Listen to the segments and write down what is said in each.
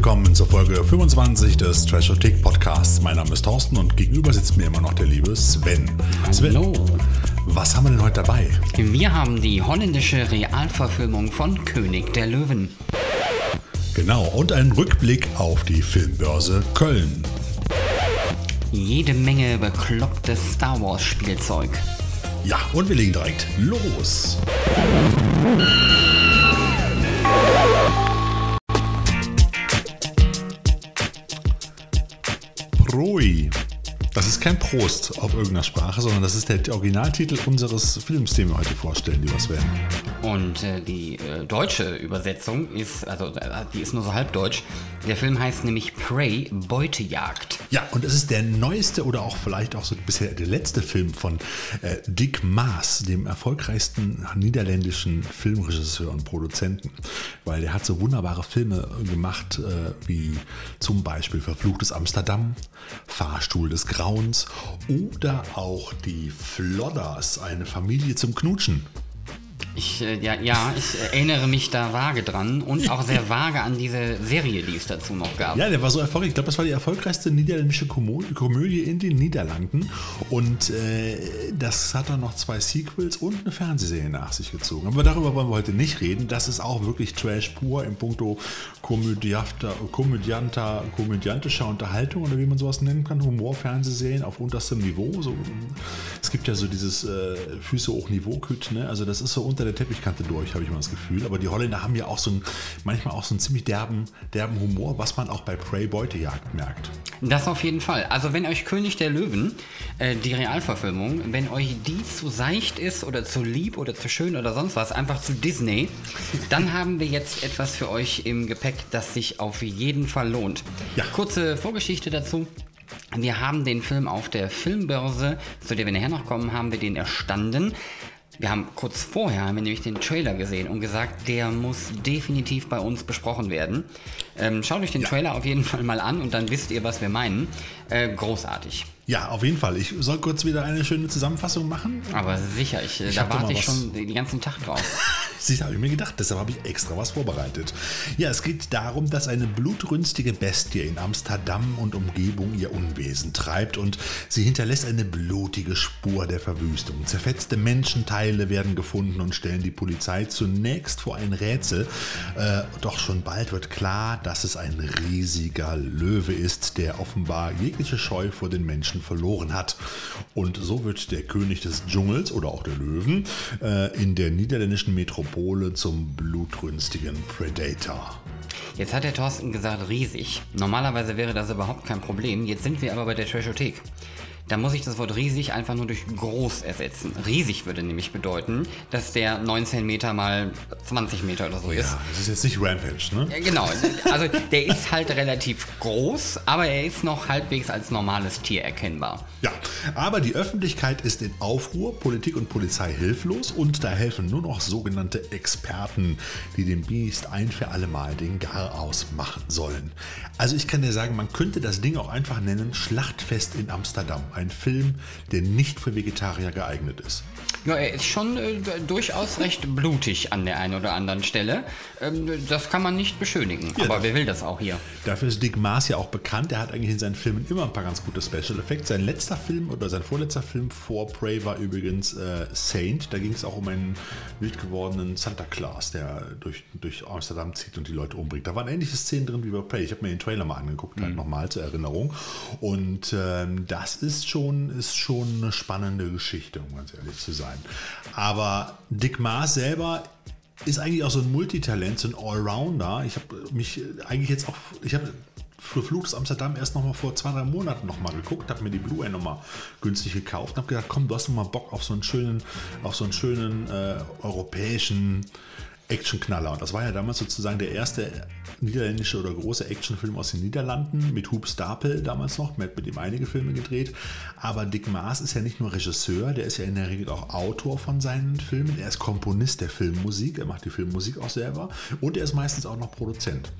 willkommen zur Folge 25 des Trashothek Podcasts. Mein Name ist Thorsten und gegenüber sitzt mir immer noch der liebe Sven. Sven, Hallo. was haben wir denn heute dabei? Wir haben die holländische Realverfilmung von König der Löwen. Genau, und einen Rückblick auf die Filmbörse Köln. Jede Menge beklopptes Star Wars Spielzeug. Ja, und wir legen direkt los. Bowie. Das ist kein Prost auf irgendeiner Sprache, sondern das ist der Originaltitel unseres Films, den wir heute vorstellen, lieber Sven. Und äh, die äh, deutsche Übersetzung ist, also äh, die ist nur so halbdeutsch. Der Film heißt nämlich Prey, Beutejagd. Ja, und es ist der neueste oder auch vielleicht auch so bisher der letzte Film von äh, Dick Maas, dem erfolgreichsten niederländischen Filmregisseur und Produzenten. Weil der hat so wunderbare Filme gemacht, äh, wie zum Beispiel Verfluchtes Amsterdam, Fahrstuhl des Grauens oder auch die Flodders, eine Familie zum Knutschen. Ich, äh, ja, ja, ich erinnere mich da vage dran und auch sehr vage an diese Serie, die es dazu noch gab. Ja, der war so erfolgreich. Ich glaube, das war die erfolgreichste niederländische Komö Komödie in den Niederlanden. Und äh, das hat dann noch zwei Sequels und eine Fernsehserie nach sich gezogen. Aber darüber wollen wir heute nicht reden. Das ist auch wirklich Trash pur im Punkto komödianter, komödiantischer Unterhaltung oder wie man sowas nennen kann. Humor-Fernsehserien auf unterstem Niveau. So, es gibt ja so dieses äh, Füße hoch Niveau-Küt, ne? Also das ist so unter der Teppichkante durch, habe ich mal das Gefühl. Aber die Holländer haben ja auch so ein, manchmal auch so einen ziemlich derben, derben Humor, was man auch bei Prey Beutejagd merkt. Das auf jeden Fall. Also wenn euch König der Löwen, äh, die Realverfilmung, wenn euch die zu seicht ist oder zu lieb oder zu schön oder sonst was, einfach zu Disney, dann haben wir jetzt etwas für euch im Gepäck, das sich auf jeden Fall lohnt. Ja. Kurze Vorgeschichte dazu. Wir haben den Film auf der Filmbörse, zu der wir nachher noch kommen, haben wir den erstanden. Wir haben kurz vorher haben wir nämlich den Trailer gesehen und gesagt, der muss definitiv bei uns besprochen werden. Ähm, schaut euch den Trailer auf jeden Fall mal an und dann wisst ihr, was wir meinen. Äh, großartig. Ja, auf jeden Fall. Ich soll kurz wieder eine schöne Zusammenfassung machen. Aber sicher, ich, Ich da warte ich schon den ganzen Tag drauf. Sicher, habe ich mir gedacht, deshalb habe ich extra was vorbereitet. Ja, es geht darum, dass eine blutrünstige Bestie in Amsterdam und Umgebung ihr Unwesen treibt und sie hinterlässt eine blutige Spur der Verwüstung. Zerfetzte Menschenteile werden gefunden und stellen die Polizei zunächst vor ein Rätsel. Äh, doch schon bald wird klar, dass es ein riesiger Löwe ist, der offenbar jegliche Scheu vor den Menschen verloren hat. Und so wird der König des Dschungels oder auch der Löwen äh, in der niederländischen Metropole zum blutrünstigen Predator. Jetzt hat der Thorsten gesagt, riesig. Normalerweise wäre das überhaupt kein Problem. Jetzt sind wir aber bei der Trashothek. Da muss ich das Wort riesig einfach nur durch groß ersetzen. Riesig würde nämlich bedeuten, dass der 19 Meter mal 20 Meter oder so ist. Ja, das ist jetzt nicht Rampage, ne? Ja, genau. Also der ist halt relativ groß, aber er ist noch halbwegs als normales Tier erkennbar. Ja, aber die Öffentlichkeit ist in Aufruhr, Politik und Polizei hilflos und da helfen nur noch sogenannte Experten, die dem Biest ein für alle Mal den Garaus machen sollen. Also ich kann dir sagen, man könnte das Ding auch einfach nennen Schlachtfest in Amsterdam. Ein Film, der nicht für Vegetarier geeignet ist. Ja, er ist schon äh, durchaus recht blutig an der einen oder anderen Stelle. Ähm, das kann man nicht beschönigen. Ja, aber das- wer will das auch hier? Dafür ist Dick Maas ja auch bekannt. Er hat eigentlich in seinen Filmen immer ein paar ganz gute Special Effects. Sein letzter Film oder sein vorletzter Film vor Prey war übrigens äh, Saint. Da ging es auch um einen wild gewordenen Santa Claus, der durch, durch Amsterdam zieht und die Leute umbringt. Da waren ähnliche Szenen drin wie bei Prey. Ich habe mir den Trailer mal angeguckt, halt nochmal zur Erinnerung. Und ähm, das ist schon, ist schon eine spannende Geschichte, um ganz ehrlich zu sein. Aber Dick Maas selber ist eigentlich auch so ein Multitalent, so ein Allrounder. Ich habe mich eigentlich jetzt auch, ich habe für Flugs Amsterdam erst noch mal vor zwei, drei Monaten noch mal geguckt, habe mir die Blu-ray noch mal günstig gekauft und habe gedacht, komm, du hast noch mal Bock auf so einen schönen, auf so einen schönen äh, europäischen Actionknaller. Und das war ja damals sozusagen der erste niederländische oder große Actionfilm aus den Niederlanden mit Hub Stapel damals noch. Man hat mit ihm einige Filme gedreht. Aber Dick Maas ist ja nicht nur Regisseur, der ist ja in der Regel auch Autor von seinen Filmen. Er ist Komponist der Filmmusik, er macht die Filmmusik auch selber und er ist meistens auch noch Produzent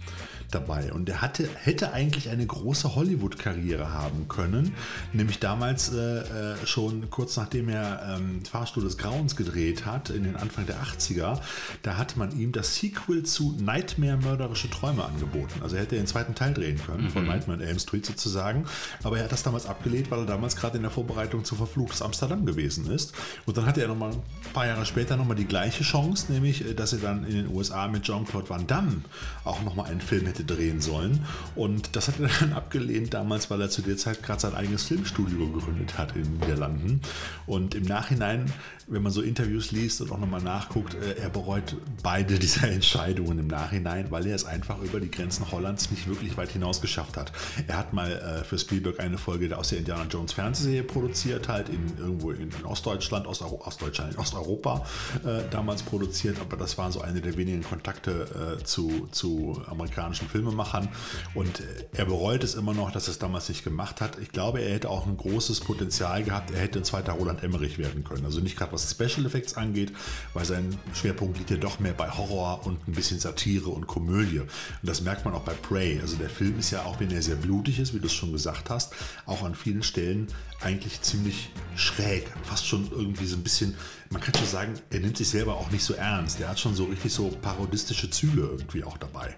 dabei. Und er hatte, hätte eigentlich eine große Hollywood-Karriere haben können, nämlich damals äh, äh, schon kurz nachdem er ähm, Fahrstuhl des Grauens gedreht hat, in den Anfang der 80er. Da hat man ihm das Sequel zu Nightmare Mörderische Träume angeboten. Also er hätte den zweiten Teil drehen können, mhm. von Nightmare Elm Street sozusagen. Aber er hat das damals abgelehnt, weil er damals gerade in der Vorbereitung zu Verfluchtes Amsterdam gewesen ist. Und dann hatte er nochmal ein paar Jahre später nochmal die gleiche Chance, nämlich, äh, dass er dann in den USA mit Jean-Claude Van Damme auch nochmal einen Film hätte drehen sollen. Und das hat er dann abgelehnt damals, weil er zu der Zeit gerade sein eigenes Filmstudio gegründet hat in den Niederlanden. Und im Nachhinein, wenn man so Interviews liest und auch nochmal nachguckt, äh, er bereut beide dieser Entscheidungen im Nachhinein, weil er es einfach über die Grenzen Hollands nicht wirklich weit hinaus geschafft hat. Er hat mal äh, für Spielberg eine Folge aus der Indiana Jones Fernsehserie produziert, halt in, irgendwo in Ostdeutschland, Osteuro Ostdeutschland, in Osteuropa äh, damals produziert, aber das waren so eine der wenigen Kontakte zu, zu amerikanischen Filmemachern und äh, er bereut es immer noch, dass er es damals nicht gemacht hat. Ich glaube, er hätte auch ein großes Potenzial gehabt, er hätte ein zweiter Roland Emmerich werden können. Also nicht gerade was Special Effects angeht, weil sein Schwerpunkt liegt ja doch mehr bei Horror und ein bisschen Satire und Komödie. Und das merkt man auch bei Prey. Also der Film ist ja auch, wenn er sehr blutig ist, wie du es schon gesagt hast, auch an vielen Stellen eigentlich ziemlich schräg. Fast schon irgendwie so ein bisschen, man kann schon sagen, er nimmt sich selber auch nicht so ernst. Er hat schon so richtig so parodistische Züge irgendwie auch dabei.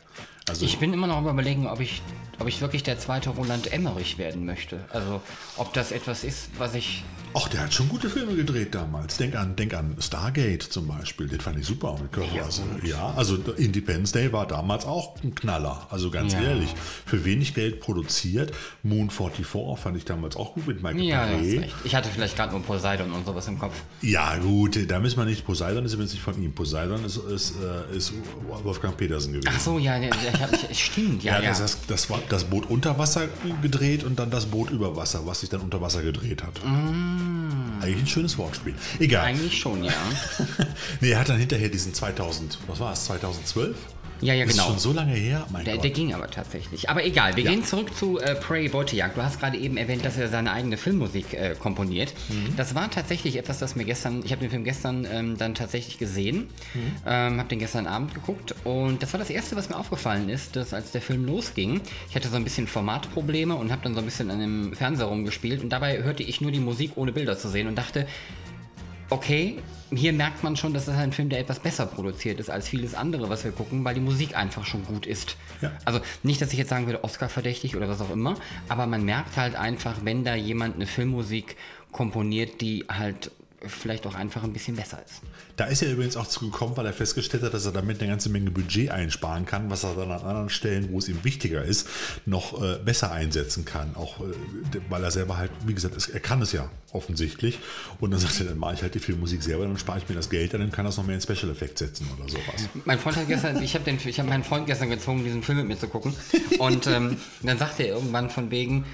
Also ich bin immer noch überlegen, ob ich, ob ich wirklich der zweite Roland Emmerich werden möchte. Also ob das etwas ist, was ich. Ach, der hat schon gute Filme gedreht damals. Denk an, denk an Stargate zum Beispiel. Den fand ich super mit Kurt ja, Russell. Ja, also Independence Day war damals auch ein Knaller. Also ganz ja. ehrlich, für wenig Geld produziert. Moon 44 fand ich damals auch gut mit Michael ja. Ich hatte vielleicht gerade nur Poseidon und sowas im Kopf. Ja, gut, da müssen wir nicht. Poseidon ist übrigens nicht von ihm. Poseidon ist, ist, äh, ist Wolfgang Petersen gewesen. Ach so, ja, ja ich hab, ich, stimmt, ja. ja, ja. Das, das, war das Boot unter Wasser gedreht und dann das Boot über Wasser, was sich dann unter Wasser gedreht hat. Mm. Eigentlich ein schönes Wortspiel. Egal. Eigentlich schon, ja. nee, er hat dann hinterher diesen 2000, was war es, 2012? Ja, ja, genau. Ist schon so lange her? Mein der, der ging aber tatsächlich. Aber egal, wir ja. gehen zurück zu äh, Prey Beutejagd. Du hast gerade eben erwähnt, dass er seine eigene Filmmusik äh, komponiert. Mhm. Das war tatsächlich etwas, das mir gestern, ich habe den Film gestern ähm, dann tatsächlich gesehen, mhm. ähm, habe den gestern Abend geguckt und das war das Erste, was mir aufgefallen ist, dass als der Film losging, ich hatte so ein bisschen Formatprobleme und habe dann so ein bisschen an dem Fernseher rumgespielt und dabei hörte ich nur die Musik ohne Bilder zu sehen und dachte, okay, hier merkt man schon, dass das ein Film, der etwas besser produziert ist als vieles andere, was wir gucken, weil die Musik einfach schon gut ist. Ja. Also nicht, dass ich jetzt sagen würde, Oscar verdächtig oder was auch immer, aber man merkt halt einfach, wenn da jemand eine Filmmusik komponiert, die halt vielleicht auch einfach ein bisschen besser ist. Da ist er übrigens auch zugekommen, weil er festgestellt hat, dass er damit eine ganze Menge Budget einsparen kann, was er dann an anderen Stellen, wo es ihm wichtiger ist, noch äh, besser einsetzen kann. Auch äh, weil er selber halt, wie gesagt, er kann es ja offensichtlich. Und dann sagt er, dann mache ich halt die Filmmusik selber, dann spare ich mir das Geld, dann kann er es noch mehr in Special Effects setzen oder sowas. Mein Freund hat gestern, ich habe hab meinen Freund gestern gezwungen, diesen Film mit mir zu gucken. Und ähm, dann sagte er irgendwann von wegen,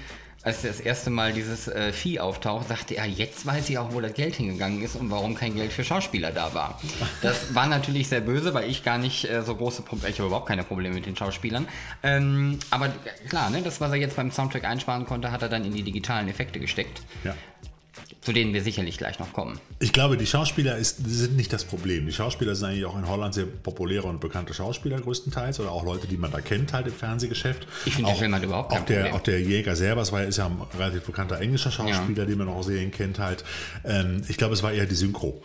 als das erste Mal dieses äh, Vieh auftaucht, sagte er, jetzt weiß ich auch, wo das Geld hingegangen ist und warum kein Geld für Schauspieler da war. Das war natürlich sehr böse, weil ich gar nicht äh, so große Probleme, ich habe überhaupt keine Probleme mit den Schauspielern. Ähm, aber klar, ne, das, was er jetzt beim Soundtrack einsparen konnte, hat er dann in die digitalen Effekte gesteckt. Ja zu denen wir sicherlich gleich noch kommen. Ich glaube, die Schauspieler ist, sind nicht das Problem. Die Schauspieler sind eigentlich auch in Holland sehr populäre und bekannte Schauspieler größtenteils oder auch Leute, die man da kennt halt im Fernsehgeschäft. Ich finde, der Film hat überhaupt kein auch der, Problem. Auch der Jäger selber, es war, ist ja ein relativ bekannter englischer Schauspieler, ja. den man auch Serien kennt halt. Ähm, ich glaube, es war eher die Synchro.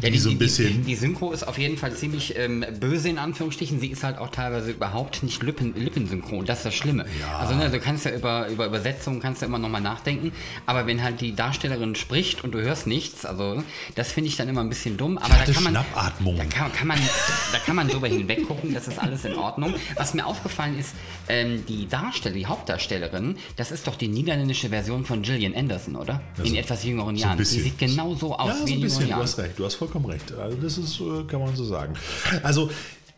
Ja, die, die, so ein bisschen die, die, Synchro ist auf jeden Fall ziemlich ähm, böse in Anführungsstrichen. Sie ist halt auch teilweise überhaupt nicht Lippen, lippensynchron. Das ist das Schlimme. Ja. Also ne, du kannst ja über, über Übersetzungen kannst ja immer nochmal nachdenken. Aber wenn halt die Darstellerin spricht und du hörst nichts, also das finde ich dann immer ein bisschen dumm. Aber da kann man, Schnappatmung. Da kann, kann man, da kann man drüber hinweggucken. Das ist alles in Ordnung. Was mir aufgefallen ist, ähm, die Darsteller, die Hauptdarstellerin, das ist doch die niederländische Version von Gillian Anderson, oder? Also, in etwas jüngeren Jahren. So die sieht genau so aus ja, wie in jüngeren Jahren recht, du hast vollkommen recht. Also das ist, äh, kann man so sagen. Also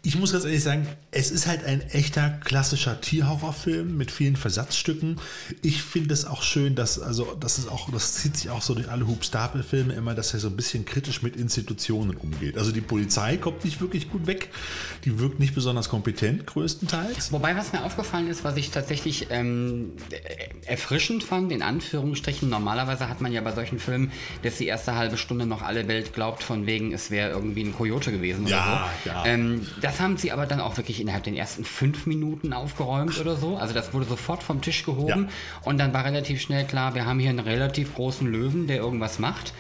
ich muss ganz ehrlich sagen, es ist halt ein echter klassischer Tierhorrorfilm mit vielen Versatzstücken. Ich finde es auch schön, dass, also, das ist auch, das zieht sich auch so durch alle Hub-Stapel-Filme immer, dass er so ein bisschen kritisch mit Institutionen umgeht. Also die Polizei kommt nicht wirklich gut weg. Die wirkt nicht besonders kompetent, größtenteils. Wobei, was mir aufgefallen ist, was ich tatsächlich ähm, erfrischend fand, in Anführungsstrichen, normalerweise hat man ja bei solchen Filmen, dass die erste halbe Stunde noch alle Welt glaubt, von wegen, es wäre irgendwie ein Kojote gewesen ja, oder so. Ja. Ähm, das das haben sie aber dann auch wirklich innerhalb den ersten fünf Minuten aufgeräumt oder so. Also das wurde sofort vom Tisch gehoben ja. und dann war relativ schnell klar, wir haben hier einen relativ großen Löwen, der irgendwas macht.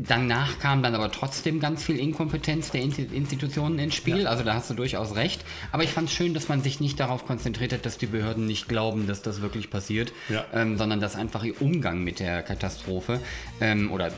Danach kam dann aber trotzdem ganz viel Inkompetenz der Institutionen ins Spiel. Ja. Also da hast du durchaus recht. Aber ich fand es schön, dass man sich nicht darauf konzentriert hat, dass die Behörden nicht glauben, dass das wirklich passiert, ja. ähm, sondern dass einfach ihr Umgang mit der Katastrophe ähm, oder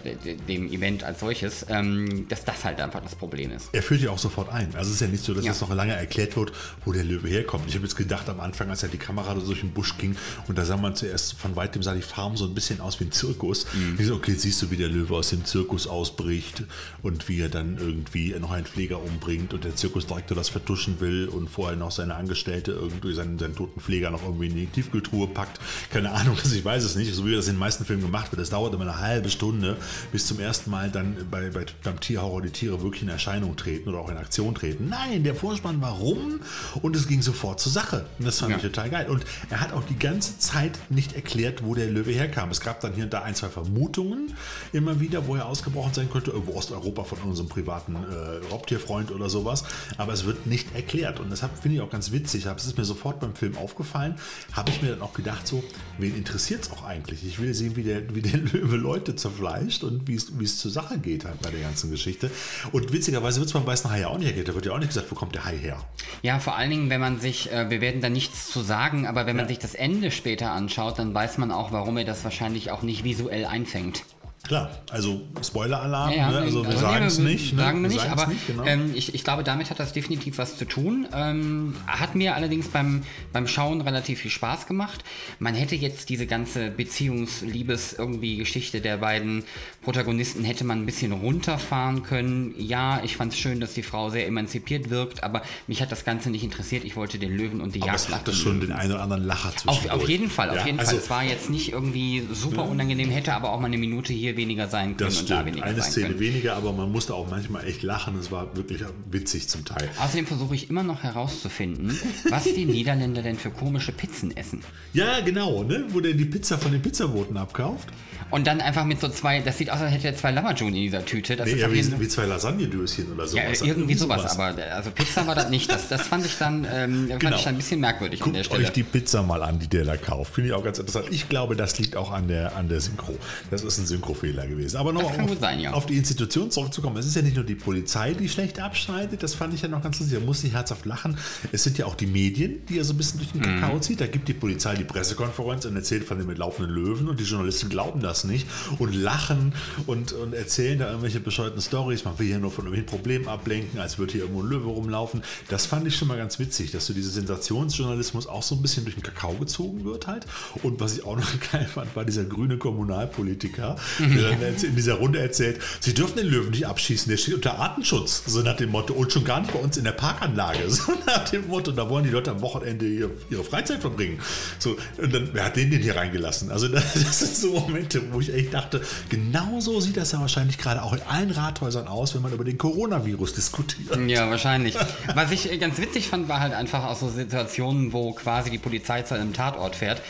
dem Event als solches, ähm, dass das halt einfach das Problem ist. Er führt ja auch sofort ein. Also es ist ja nicht so, dass ja. das noch lange erklärt wird, wo der Löwe herkommt. Ich habe jetzt gedacht am Anfang, als ja die Kamera durch den Busch ging und da sah man zuerst von weitem sah die Farm so ein bisschen aus wie ein Zirkus. Mhm. Ich so, okay, siehst du, wie der Löwe aus dem Zirkus Zirkus ausbricht und wie er dann irgendwie noch einen Pfleger umbringt und der Zirkusdirektor das vertuschen will und vorher noch seine Angestellte irgendwie seinen, seinen toten Pfleger noch irgendwie in die Tiefkühltruhe packt. Keine Ahnung, ich weiß es nicht, so wie das in den meisten Filmen gemacht wird. Das dauert immer eine halbe Stunde, bis zum ersten Mal dann bei, bei, beim Tierhorror die Tiere wirklich in Erscheinung treten oder auch in Aktion treten. Nein, der Vorspann war rum und es ging sofort zur Sache. Und das fand ja. ich total geil. Und er hat auch die ganze Zeit nicht erklärt, wo der Löwe herkam. Es gab dann hier und da ein, zwei Vermutungen immer wieder, wo er aus ausgebrochen sein könnte, irgendwo Osteuropa von unserem privaten äh, Raubtierfreund oder sowas. Aber es wird nicht erklärt. Und deshalb finde ich auch ganz witzig. Es ist mir sofort beim Film aufgefallen. Habe ich mir dann auch gedacht, so, wen interessiert es auch eigentlich? Ich will sehen, wie der, wie der Löwe Leute zerfleischt und wie es zur Sache geht halt bei der ganzen Geschichte. Und witzigerweise wird es beim Weißen Hai ja auch nicht erklärt. Da wird ja auch nicht gesagt, wo kommt der Hai her. Ja, vor allen Dingen, wenn man sich, äh, wir werden da nichts zu sagen, aber wenn man sich das Ende später anschaut, dann weiß man auch, warum er das wahrscheinlich auch nicht visuell einfängt. Klar, also Spoiler-Alarm, ja, ja, ne? also wir also sagen es nicht. Ne? Sagen wir nicht, aber nicht, genau. ähm, ich, ich, glaube, damit hat das definitiv was zu tun. Ähm, hat mir allerdings beim, beim Schauen relativ viel Spaß gemacht. Man hätte jetzt diese ganze Beziehungs-Liebes- irgendwie Geschichte der beiden Protagonisten hätte man ein bisschen runterfahren können. Ja, ich fand es schön, dass die Frau sehr emanzipiert wirkt, aber mich hat das Ganze nicht interessiert. Ich wollte den Löwen und die aber Jagd. Es hatte schon den einen oder anderen Lacher zwischen. Auf, auf jeden Fall, auf ja, jeden also, Fall. Es war jetzt nicht irgendwie super unangenehm, hätte aber auch mal eine Minute hier weniger sein können das und da weniger Eine Szene können. weniger, aber man musste auch manchmal echt lachen. Es war wirklich witzig zum Teil. Außerdem versuche ich immer noch herauszufinden, was die Niederländer denn für komische Pizzen essen. Ja, genau, ne? wo der die Pizza von den Pizzaboten abkauft. Und dann einfach mit so zwei, das sieht aus, als hätte er zwei Lamajun in dieser Tüte. Das nee, ist ja, wie, wie, zwei Lasagne-Döschen oder sowas. Ja, irgendwie sowas, sowas, aber also Pizza war das nicht. Das, das fand ich dann, ähm, fand genau. ich dann ein bisschen merkwürdig Guckt an der Stelle. euch die Pizza mal an, die der da kauft. Finde ich auch ganz interessant. Ich glaube, das liegt auch an der, an der Synchro. Das ist ein Synchrofehler gewesen. Aber noch auf, sein, ja. auf, die Institution zurückzukommen. Es ist ja nicht nur die Polizei, die schlecht abschneidet. Das fand ich ja noch ganz lustig. Da muss ich herzhaft lachen. Es sind ja auch die Medien, die er so ein bisschen durch den Kakao mhm. zieht. Da gibt die Polizei die Pressekonferenz und erzählt von den mitlaufenden Löwen und die Journalisten glauben das nicht und lachen und, und erzählen da irgendwelche bescheuerten Stories. Man will hier nur von irgendwelchen Problemen ablenken, als würde hier irgendwo ein Löwe rumlaufen. Das fand ich schon mal ganz witzig, dass so dieser Sensationsjournalismus auch so ein bisschen durch den Kakao gezogen wird halt. Und was ich auch noch geil fand, war dieser grüne Kommunalpolitiker, der dann in dieser Runde erzählt, sie dürfen den Löwen nicht abschießen, der steht unter Artenschutz, so nach dem Motto. Und schon gar nicht bei uns in der Parkanlage, so nach dem Motto, da wollen die Leute am Wochenende ihre, ihre Freizeit verbringen. So, und dann, wer hat den denn hier reingelassen? Also das, das sind so Momente, wo ich echt dachte, genauso sieht das ja wahrscheinlich gerade auch in allen Rathäusern aus, wenn man über den Coronavirus diskutiert. Ja, wahrscheinlich. Was ich ganz witzig fand, war halt einfach auch so Situationen, wo quasi die Polizei zu einem Tatort fährt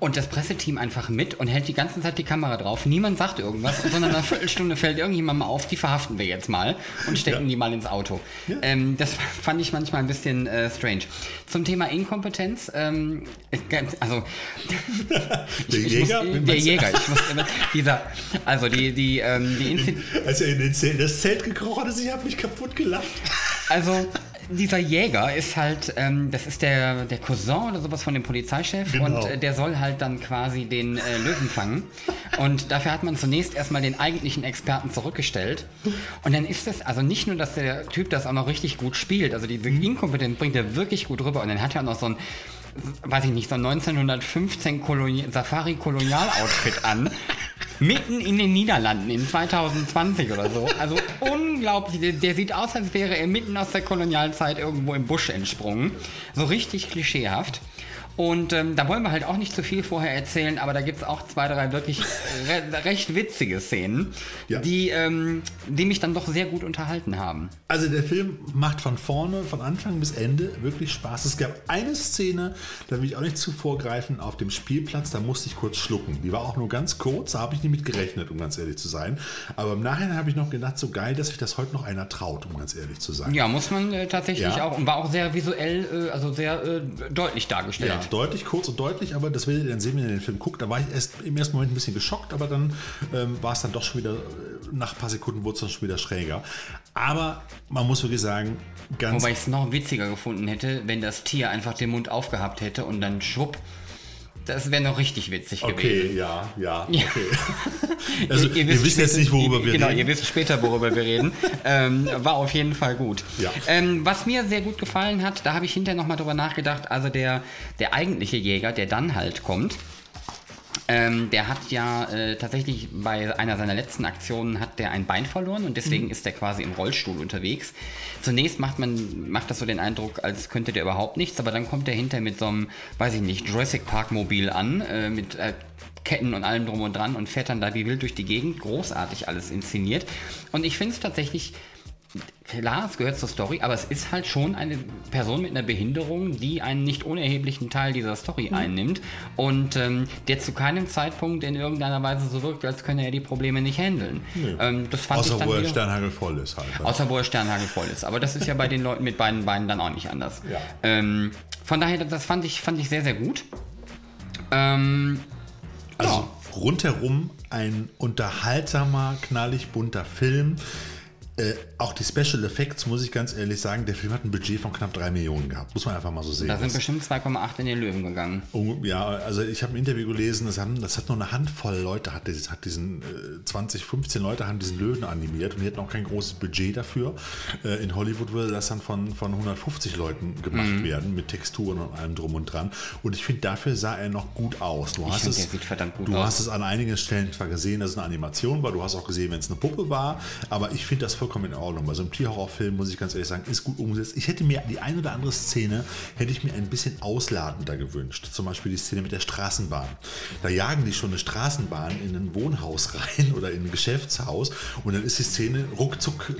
und das Presseteam einfach mit und hält die ganze Zeit die Kamera drauf. Niemand sagt irgendwas, sondern nach einer Viertelstunde fällt irgendjemand mal auf, die verhaften wir jetzt mal und stecken ja. die mal ins Auto. Ja. Ähm, das fand ich manchmal ein bisschen äh, strange. Zum Thema Inkompetenz, ähm, also der Jäger, muss, der Jäger, ich muss immer, dieser, also die, die, ähm, die Inzi Als er in den Zelt, das Zelt gekrochen ist, ich habe mich kaputt gelacht. Also dieser Jäger ist halt, ähm, das ist der, der Cousin oder sowas von dem Polizeichef genau. und äh, der soll halt dann quasi den äh, Löwen fangen. Und dafür hat man zunächst erstmal den eigentlichen Experten zurückgestellt. Und dann ist es, also nicht nur, dass der Typ das auch noch richtig gut spielt, also die mhm. Inkompetenz bringt er wirklich gut rüber und dann hat er auch noch so ein weiß ich nicht, so ein 1915 Safari-Kolonial-Outfit an. Mitten in den Niederlanden in 2020 oder so. Also unglaublich. Der, der, sieht aus, als wäre er mitten aus der Kolonialzeit irgendwo im Busch entsprungen. So richtig klischeehaft. Und ähm, da wollen wir halt auch nicht zu viel vorher erzählen, aber da gibt es auch zwei, drei wirklich re recht witzige Szenen, ja. die, ähm, die mich dann doch sehr gut unterhalten haben. Also der Film macht von vorne, von Anfang bis Ende wirklich Spaß. Es gab eine Szene, da will ich auch nicht zu vorgreifen, auf dem Spielplatz, da musste ich kurz schlucken. Die war auch nur ganz kurz, da habe ich nicht mit gerechnet, um ganz ehrlich zu sein. Aber im Nachhinein habe ich noch gedacht, so geil, dass sich das heute noch einer traut, um ganz ehrlich zu sein. Ja, muss man äh, tatsächlich ja. auch. Und war auch sehr visuell, äh, also sehr äh, deutlich dargestellt. Ja. Deutlich, kurz und deutlich, aber das werdet ihr dann sehen, wenn ihr den Film guckt. Da war ich erst im ersten Moment ein bisschen geschockt, aber dann ähm, war es dann doch schon wieder, äh, nach ein paar Sekunden wurde es dann schon wieder schräger. Aber man muss wirklich sagen, ganz. Wobei ich es noch witziger gefunden hätte, wenn das Tier einfach den Mund aufgehabt hätte und dann schwupp. Das wäre noch richtig witzig Okay, gewesen. ja, ja, Ja. okay. Also, ihr, wisst jetzt später- nicht, worüber wir genau, reden. ihr wisst später, worüber wir reden. ähm, war auf jeden Fall gut. Ja. Ähm, was mir sehr gut gefallen hat, da habe ich hinterher nochmal drüber nachgedacht, also der, der eigentliche Jäger, der dann halt kommt, ähm, der hat ja äh, tatsächlich bei einer seiner letzten Aktionen hat der ein Bein verloren und deswegen Mhm. ist der quasi im Rollstuhl unterwegs. Zunächst macht man macht das so den Eindruck, als könnte der überhaupt nichts, aber dann kommt er hinter mit so einem, weiß ich nicht, Jurassic Park Mobil an äh, mit äh, Ketten und allem drum und dran und fährt dann da wie wild durch die Gegend. Großartig alles inszeniert. Und ich finde es tatsächlich Klar, es gehört zur Story, aber es ist halt schon eine Person mit einer Behinderung, die einen nicht unerheblichen Teil dieser Mhm. Story einnimmt und ähm, der zu keinem Zeitpunkt in irgendeiner Weise so wirkt, als könne er die Probleme nicht handeln. Ähm, das fand ich Außer dann wo er Sternhagel voll ist halt. ne? Außer wo er sternhagelvoll ist. Aber das ist ja bei den Leuten mit beiden Beinen dann auch nicht anders. Ja. Ähm, von daher, das fand ich, fand ich sehr, sehr gut. Ähm, Also rundherum ein unterhaltsamer, knallig bunter Film. Äh, auch die Special Effects, muss ich ganz ehrlich sagen, der Film hat ein Budget von knapp 3 Millionen gehabt. Muss man einfach mal so sehen. da sind Das- bestimmt 2,8 in den Löwen gegangen. Oh, Ja, also ich habe ein Interview gelesen, das, haben, das hat nur eine Handvoll Leute, hat, hat diesen äh, 20, 15 Leute haben diesen Löwen animiert und die hatten auch kein großes Budget dafür. Äh, in Hollywood würde das dann von, von 150 Leuten gemacht Mhm. werden, mit Texturen und allem drum und dran. Und ich finde, dafür sah er noch gut aus. Du hast find, es, sieht verdammt gut du aus. hast es an einigen Stellen zwar gesehen, dass es eine Animation war, du hast auch gesehen, wenn es eine Puppe war, aber ich finde das vollkommen in Ordnung. Bei so einem Tierhorrorfilm, muss ich ganz ehrlich sagen, ist gut umgesetzt. Ich hätte mir die eine oder andere Szene, hätte ich mir ein bisschen ausladender gewünscht. Zum Beispiel die Szene mit der Straßenbahn. Da jagen die schon eine Straßenbahn in ein Wohnhaus rein oder in ein Geschäftshaus und dann ist die Szene ruckzuck,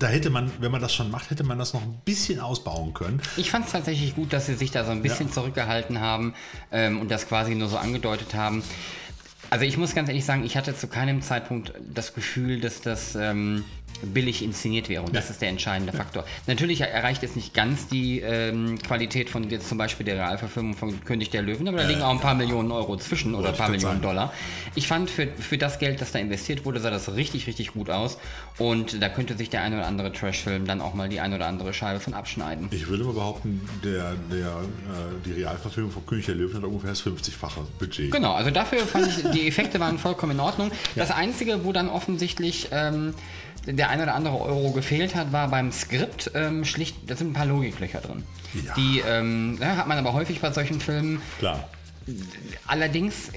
da hätte man, wenn man das schon macht, hätte man das noch ein bisschen ausbauen können. Ich fand es tatsächlich gut, dass sie sich da so ein bisschen Ja. zurückgehalten haben ähm, und das quasi nur so angedeutet haben. Also ich muss ganz ehrlich sagen, ich hatte zu keinem Zeitpunkt das Gefühl, dass das ähm, billig inszeniert wäre. Und das Ja. ist der entscheidende Faktor. Natürlich erreicht es nicht ganz die ähm, Qualität von jetzt zum Beispiel der Realverfilmung von König der Löwen, aber da liegen auch ein paar Millionen Euro zwischen oder ein paar Millionen grad Dollar. Ich fand, für, für das Geld, das da investiert wurde, sah das richtig, richtig gut aus. Und da könnte sich der ein oder andere Trash-Film dann auch mal die ein oder andere Scheibe von abschneiden. Ich würde mal behaupten, der, der, äh, die Realverfilmung von König der Löwen hat ungefähr das 50-fache Budget. Genau, also dafür fand ich, die Effekte waren vollkommen in Ordnung. Das Einzige, wo dann offensichtlich ähm, der ein oder andere Euro gefehlt hat, war beim Skript ähm, schlicht, da sind ein paar Logiklöcher drin. Ja. Die ähm, ja, hat man aber häufig bei solchen Filmen. Klar. Allerdings äh,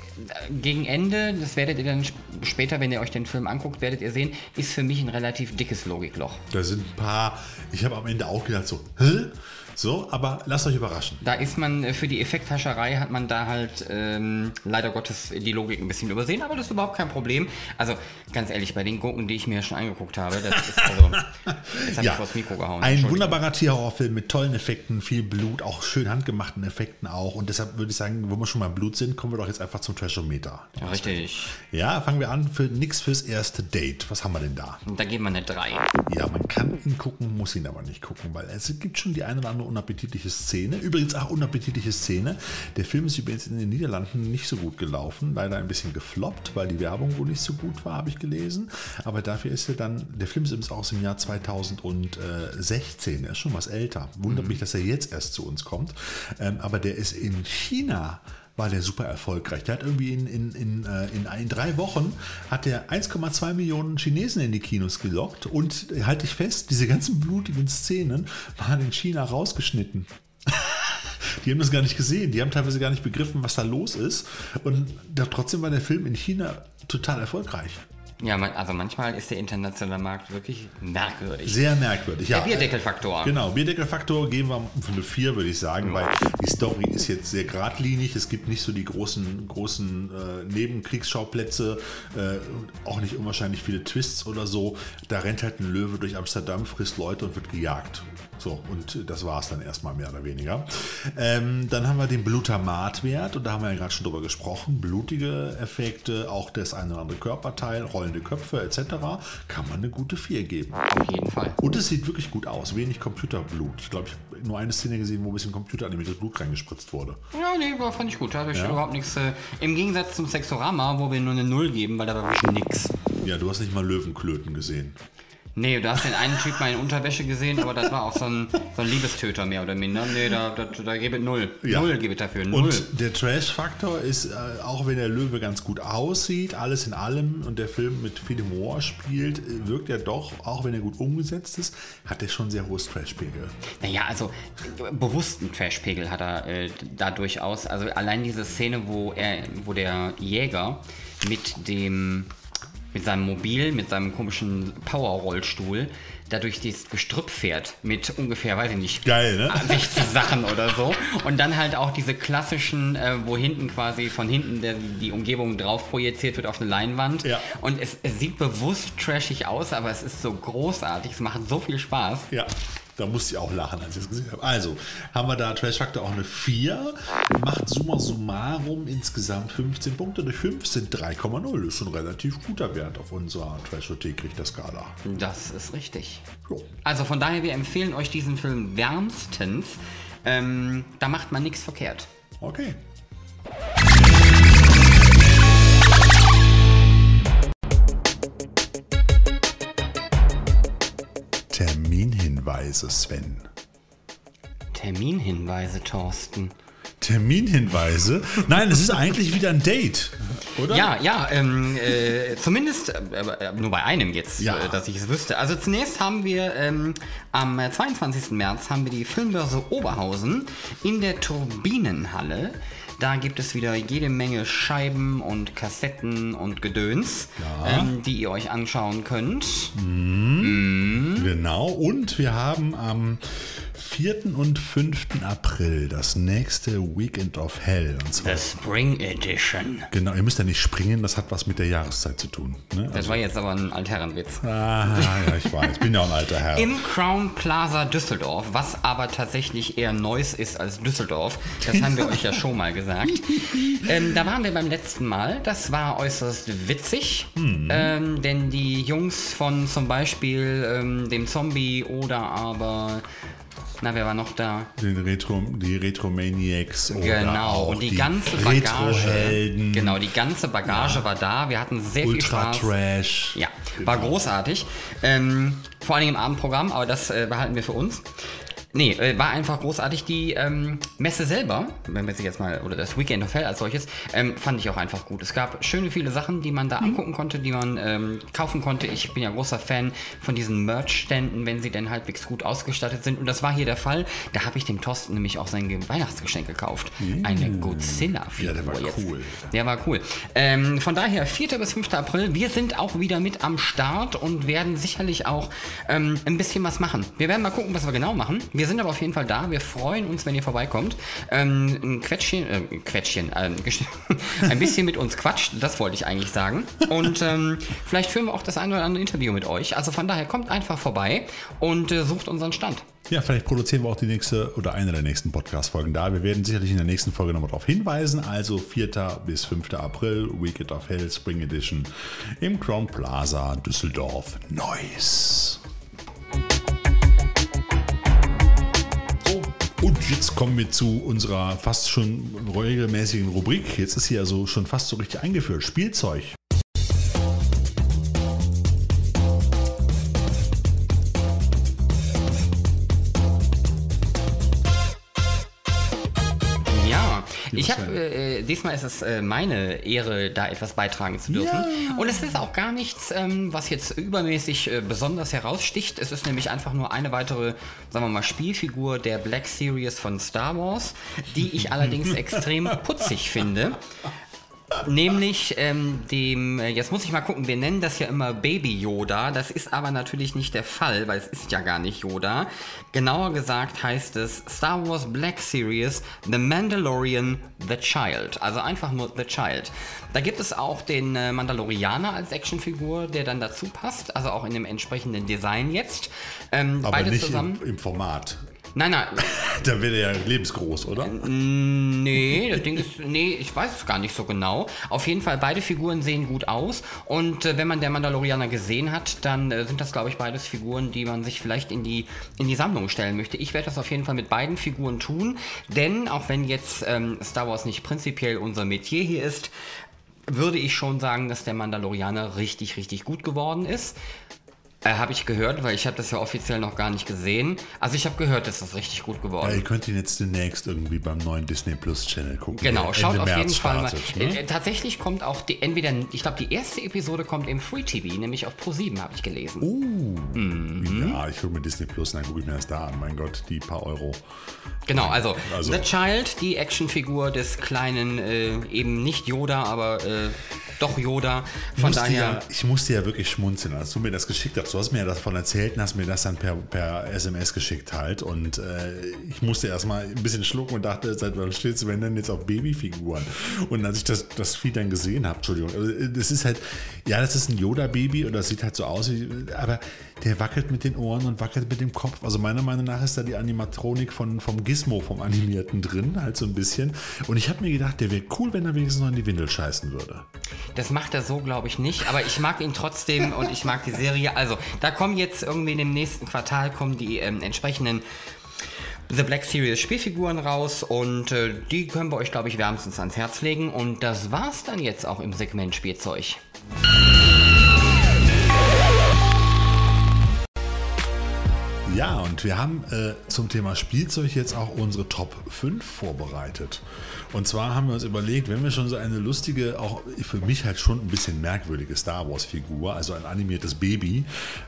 gegen Ende, das werdet ihr dann sp- später, wenn ihr euch den Film anguckt, werdet ihr sehen, ist für mich ein relativ dickes Logikloch. Da sind ein paar, ich habe am Ende auch gedacht so, hä? So, aber lasst euch überraschen. Da ist man äh, für die Effekthascherei hat man da halt ähm, leider Gottes die Logik ein bisschen übersehen, aber das ist überhaupt kein Problem. Also ganz ehrlich, bei den Gurken, die ich mir schon angeguckt habe, das ist also, jetzt habe ich vors Mikro gehauen. ein wunderbarer Tierhorrorfilm mit tollen Effekten, viel Blut, auch schön handgemachten Effekten auch. Und deshalb würde ich sagen, wo wir schon beim Blut sind, kommen wir doch jetzt einfach zum Trashometer. Ja, Richtig. Ja, fangen wir an für nix fürs erste Date. Was haben wir denn da? Da geben wir eine 3. Ja, man kann ihn gucken, muss ihn aber nicht gucken, weil es gibt schon die eine oder andere unappetitliche Szene. Übrigens auch unappetitliche Szene. Der Film ist übrigens in den Niederlanden nicht so gut gelaufen, leider ein bisschen gefloppt, weil die Werbung wohl nicht so gut war, habe ich gelesen. Aber dafür ist er dann, der Film ist übrigens aus dem Jahr 2016, er ist schon was älter. Wundert mich, dass er jetzt erst zu uns kommt. Ähm, aber der ist in China war der super erfolgreich. Der hat irgendwie in, in, in, äh, in, in drei Wochen hat der 1,2 Millionen Chinesen in die Kinos gelockt und äh, halte ich fest, diese ganzen blutigen Szenen waren in China rausgeschnitten. Die haben das gar nicht gesehen, die haben teilweise gar nicht begriffen, was da los ist. Und trotzdem war der Film in China total erfolgreich. Ja, man, also manchmal ist der internationale Markt wirklich merkwürdig. Sehr merkwürdig. Der ja. Bierdeckelfaktor. Genau, Bierdeckelfaktor geben wir eine 4, würde ich sagen, weil die Story ist jetzt sehr geradlinig. Es gibt nicht so die großen, großen äh, Nebenkriegsschauplätze, äh, auch nicht unwahrscheinlich viele Twists oder so. Da rennt halt ein Löwe durch Amsterdam, frisst Leute und wird gejagt. So, und das war es dann erstmal mehr oder weniger. Ähm, dann haben wir den Blutamatwert und da haben wir ja gerade schon drüber gesprochen. Blutige Effekte, auch das eine oder andere Körperteil, rollende Köpfe etc. Kann man eine gute 4 geben. Auf jeden Fall. Und es sieht wirklich gut aus. Wenig Computerblut. Ich glaube, ich nur eine Szene gesehen, wo ein bisschen computeranimiertes Blut reingespritzt wurde. Ja, nee, war, fand ich gut. Da hatte ich überhaupt nichts. Äh, Im Gegensatz zum Sexorama, wo wir nur eine Null geben, weil da war wirklich nix. Ja, du hast nicht mal Löwenklöten gesehen. Nee, du hast den einen Typ mal in Unterwäsche gesehen, aber das war auch so ein, so ein Liebestöter mehr oder minder. Nee, da, da, da gebe ich null. Ja. Null gebe ich dafür. Null. Und der Trash-Faktor ist, äh, auch wenn der Löwe ganz gut aussieht, alles in allem und der Film mit viel Humor spielt, äh, wirkt er doch, auch wenn er gut umgesetzt ist, hat er schon sehr hohes Trash-Pegel. Naja, also bewussten Trashpegel hat er äh, da durchaus. Also allein diese Szene, wo er, wo der Jäger mit dem mit seinem Mobil, mit seinem komischen Power-Rollstuhl da durch das Gestrüpp fährt mit ungefähr, weiß ich nicht, Geil, ne? 60 Sachen oder so. Und dann halt auch diese klassischen, äh, wo hinten quasi von hinten der, die Umgebung drauf projiziert wird auf eine Leinwand. Ja. Und es, es sieht bewusst trashig aus, aber es ist so großartig, es macht so viel Spaß. Ja, da musste ich auch lachen, als ich es gesehen habe. Also, haben wir da Trash Factor auch eine 4. Macht summa summarum insgesamt 15 Punkte. Durch 5 sind 3,0. Ist schon ein relativ guter Wert auf unserer Trashothek-Richterskala. Das ist richtig. Jo. Also von daher, wir empfehlen euch diesen Film wärmstens. Ähm, da macht man nichts verkehrt. Okay. Terminhinweise, Sven. Terminhinweise, Thorsten. Terminhinweise? Nein, es ist eigentlich wieder ein Date, oder? Ja, ja, ähm, äh, zumindest äh, äh, nur bei einem jetzt, Ja. äh, dass ich es wüsste. Also zunächst haben wir ähm, am 22. März haben wir die Filmbörse Oberhausen in der Turbinenhalle. Da gibt es wieder jede Menge Scheiben und Kassetten und Gedöns, Ja. ähm, die ihr euch anschauen könnt. Genau, und wir haben am 4. und 5. April das nächste Weekend of Hell. Und zwar, The Spring Edition. genau, ihr müsst ja nicht springen, das hat was mit der Jahreszeit zu tun. Ne? Das war jetzt aber ein Altherrenwitz. Ah, ja, ich weiß, ich bin ja auch ein alter Herr. Im Crown Plaza Düsseldorf, was aber tatsächlich eher Neuss ist als Düsseldorf. Das haben wir euch ja schon mal gesagt. Ähm, da waren wir beim letzten Mal. Das war äußerst witzig, ähm, denn die Jungs von zum Beispiel ähm, dem Zombie oder aber. Na, wer war noch da? Den Retro, die Retromaniacs Genau, und die, ganze Bagage. Retrohelden, Genau, die ganze Bagage war da. Wir hatten sehr viel Ultra Spaß. Trash. Ja, war großartig. Ähm, vor allem im Abendprogramm, aber das äh, behalten wir für uns. Nee, äh, war einfach großartig. Die ähm, Messe selber, wenn wir sie jetzt mal, oder das Weekend of Hell als solches, ähm, fand ich auch einfach gut. Es gab schöne viele Sachen, die man da angucken konnte, die man ähm, kaufen konnte. Ich bin ja großer Fan von diesen Merch-Ständen, wenn sie denn halbwegs gut ausgestattet sind. Und das war hier der Fall. Da habe ich dem Thorsten nämlich auch sein Ge- Weihnachtsgeschenk gekauft. Eine Godzilla-Figur. Ja, der war jetzt. cool. Der war cool. Ähm, von daher, 4. bis 5. April, wir sind auch wieder mit am Start und werden sicherlich auch ähm, ein bisschen was machen. Wir werden mal gucken, was wir genau machen. Wir sind aber auf jeden Fall da. Wir freuen uns, wenn ihr vorbeikommt. Ähm, ein Quetschchen, äh, Quetschchen, gesch- ein bisschen mit uns quatscht, das wollte ich eigentlich sagen. Und ähm, vielleicht führen wir auch das ein oder andere Interview mit euch. Also von daher, kommt einfach vorbei und äh, sucht unseren Stand. Ja, vielleicht produzieren wir auch die nächste oder eine der nächsten Podcast-Folgen da. Wir werden sicherlich in der nächsten Folge nochmal darauf hinweisen. Also 4. bis 5. April, Weekend of Hell Spring Edition im Crown Plaza Düsseldorf Neuss. So, und jetzt kommen wir zu unserer fast schon regelmäßigen Rubrik. Jetzt ist sie also schon fast so richtig eingeführt. Spielzeug. Ich habe äh, diesmal ist es äh, meine Ehre, da etwas beitragen zu dürfen. Und es ist auch gar nichts, ähm, was jetzt übermäßig äh, besonders heraussticht. Es ist nämlich einfach nur eine weitere, sagen wir mal, Spielfigur der Black Series von Star Wars, die ich allerdings extrem putzig finde. Nämlich ähm, dem, äh, jetzt muss ich mal gucken, wir nennen das ja immer Baby Yoda, das ist aber natürlich nicht der Fall, weil es ist ja gar nicht Yoda. Genauer gesagt heißt es Star Wars Black Series The Mandalorian The Child, also einfach nur The Child. Da gibt es auch den äh, Mandalorianer als Actionfigur, der dann dazu passt, also auch in dem entsprechenden Design jetzt. Ähm, Aber beide nicht zusammen. im, im Format. Nein, nein, Dann wäre der ja lebensgroß, oder? nee, das Ding ist, nee, ich weiß es gar nicht so genau. Auf jeden Fall, beide Figuren sehen gut aus. Und äh, wenn man der Mandalorianer gesehen hat, dann äh, sind das, glaube ich, beides Figuren, die man sich vielleicht in die, in die Sammlung stellen möchte. Ich werde das auf jeden Fall mit beiden Figuren tun, denn auch wenn jetzt ähm, Star Wars nicht prinzipiell unser Metier hier ist, würde ich schon sagen, dass der Mandalorianer richtig, richtig gut geworden ist. Äh, habe ich gehört, weil ich habe das ja offiziell noch gar nicht gesehen. Also ich habe gehört, dass das richtig gut geworden Ja, ist. ihr könnt ihn jetzt demnächst irgendwie beim neuen Disney Plus Channel gucken. Genau, schaut Ende auf jeden März Fall mal. ne? Äh, tatsächlich kommt auch die, entweder, ich glaube, die erste Episode kommt im Free TV, nämlich auf Pro7, habe ich gelesen. Uh, Mhm. Ja, ich gucke mir Disney Plus, dann gucke ich mir das da an. Mein Gott, die paar Euro. Genau, also, Also- The Child, die Actionfigur des kleinen, äh, eben nicht Yoda, aber äh, doch Yoda. Ich Von musste, daher. ja, ich musste ja wirklich schmunzeln, als du mir das geschickt hast. Du hast mir ja davon erzählt und hast mir das dann per, per SMS geschickt halt. Und äh, ich musste erstmal ein bisschen schlucken und dachte, seit wann steht wenn denn jetzt auch Babyfiguren? Und als ich das, das Vieh dann gesehen habe, Entschuldigung, also, äh, das ist halt, ja, das ist ein Yoda-Baby und das sieht halt so aus, wie, aber der wackelt mit den Ohren und wackelt mit dem Kopf. Also meiner Meinung nach ist da die Animatronik von, vom Gizmo, vom Animierten drin, halt so ein bisschen. Und ich habe mir gedacht, der wäre cool, wenn er wenigstens noch in die Windel scheißen würde. Das macht er so, glaube ich, nicht. Aber ich mag ihn trotzdem und ich mag die Serie. Also, da kommen jetzt irgendwie in dem nächsten Quartal kommen die ähm, entsprechenden The Black Series Spielfiguren raus und äh, die können wir euch, glaube ich, wärmstens ans Herz legen. Und das war's dann jetzt auch im Segment Spielzeug. Ja, und wir haben äh, zum Thema Spielzeug jetzt auch unsere Top 5 vorbereitet. Und zwar haben wir uns überlegt, wenn wir schon so eine lustige, auch für mich halt schon ein bisschen merkwürdige Star Wars-Figur, also ein animiertes Baby,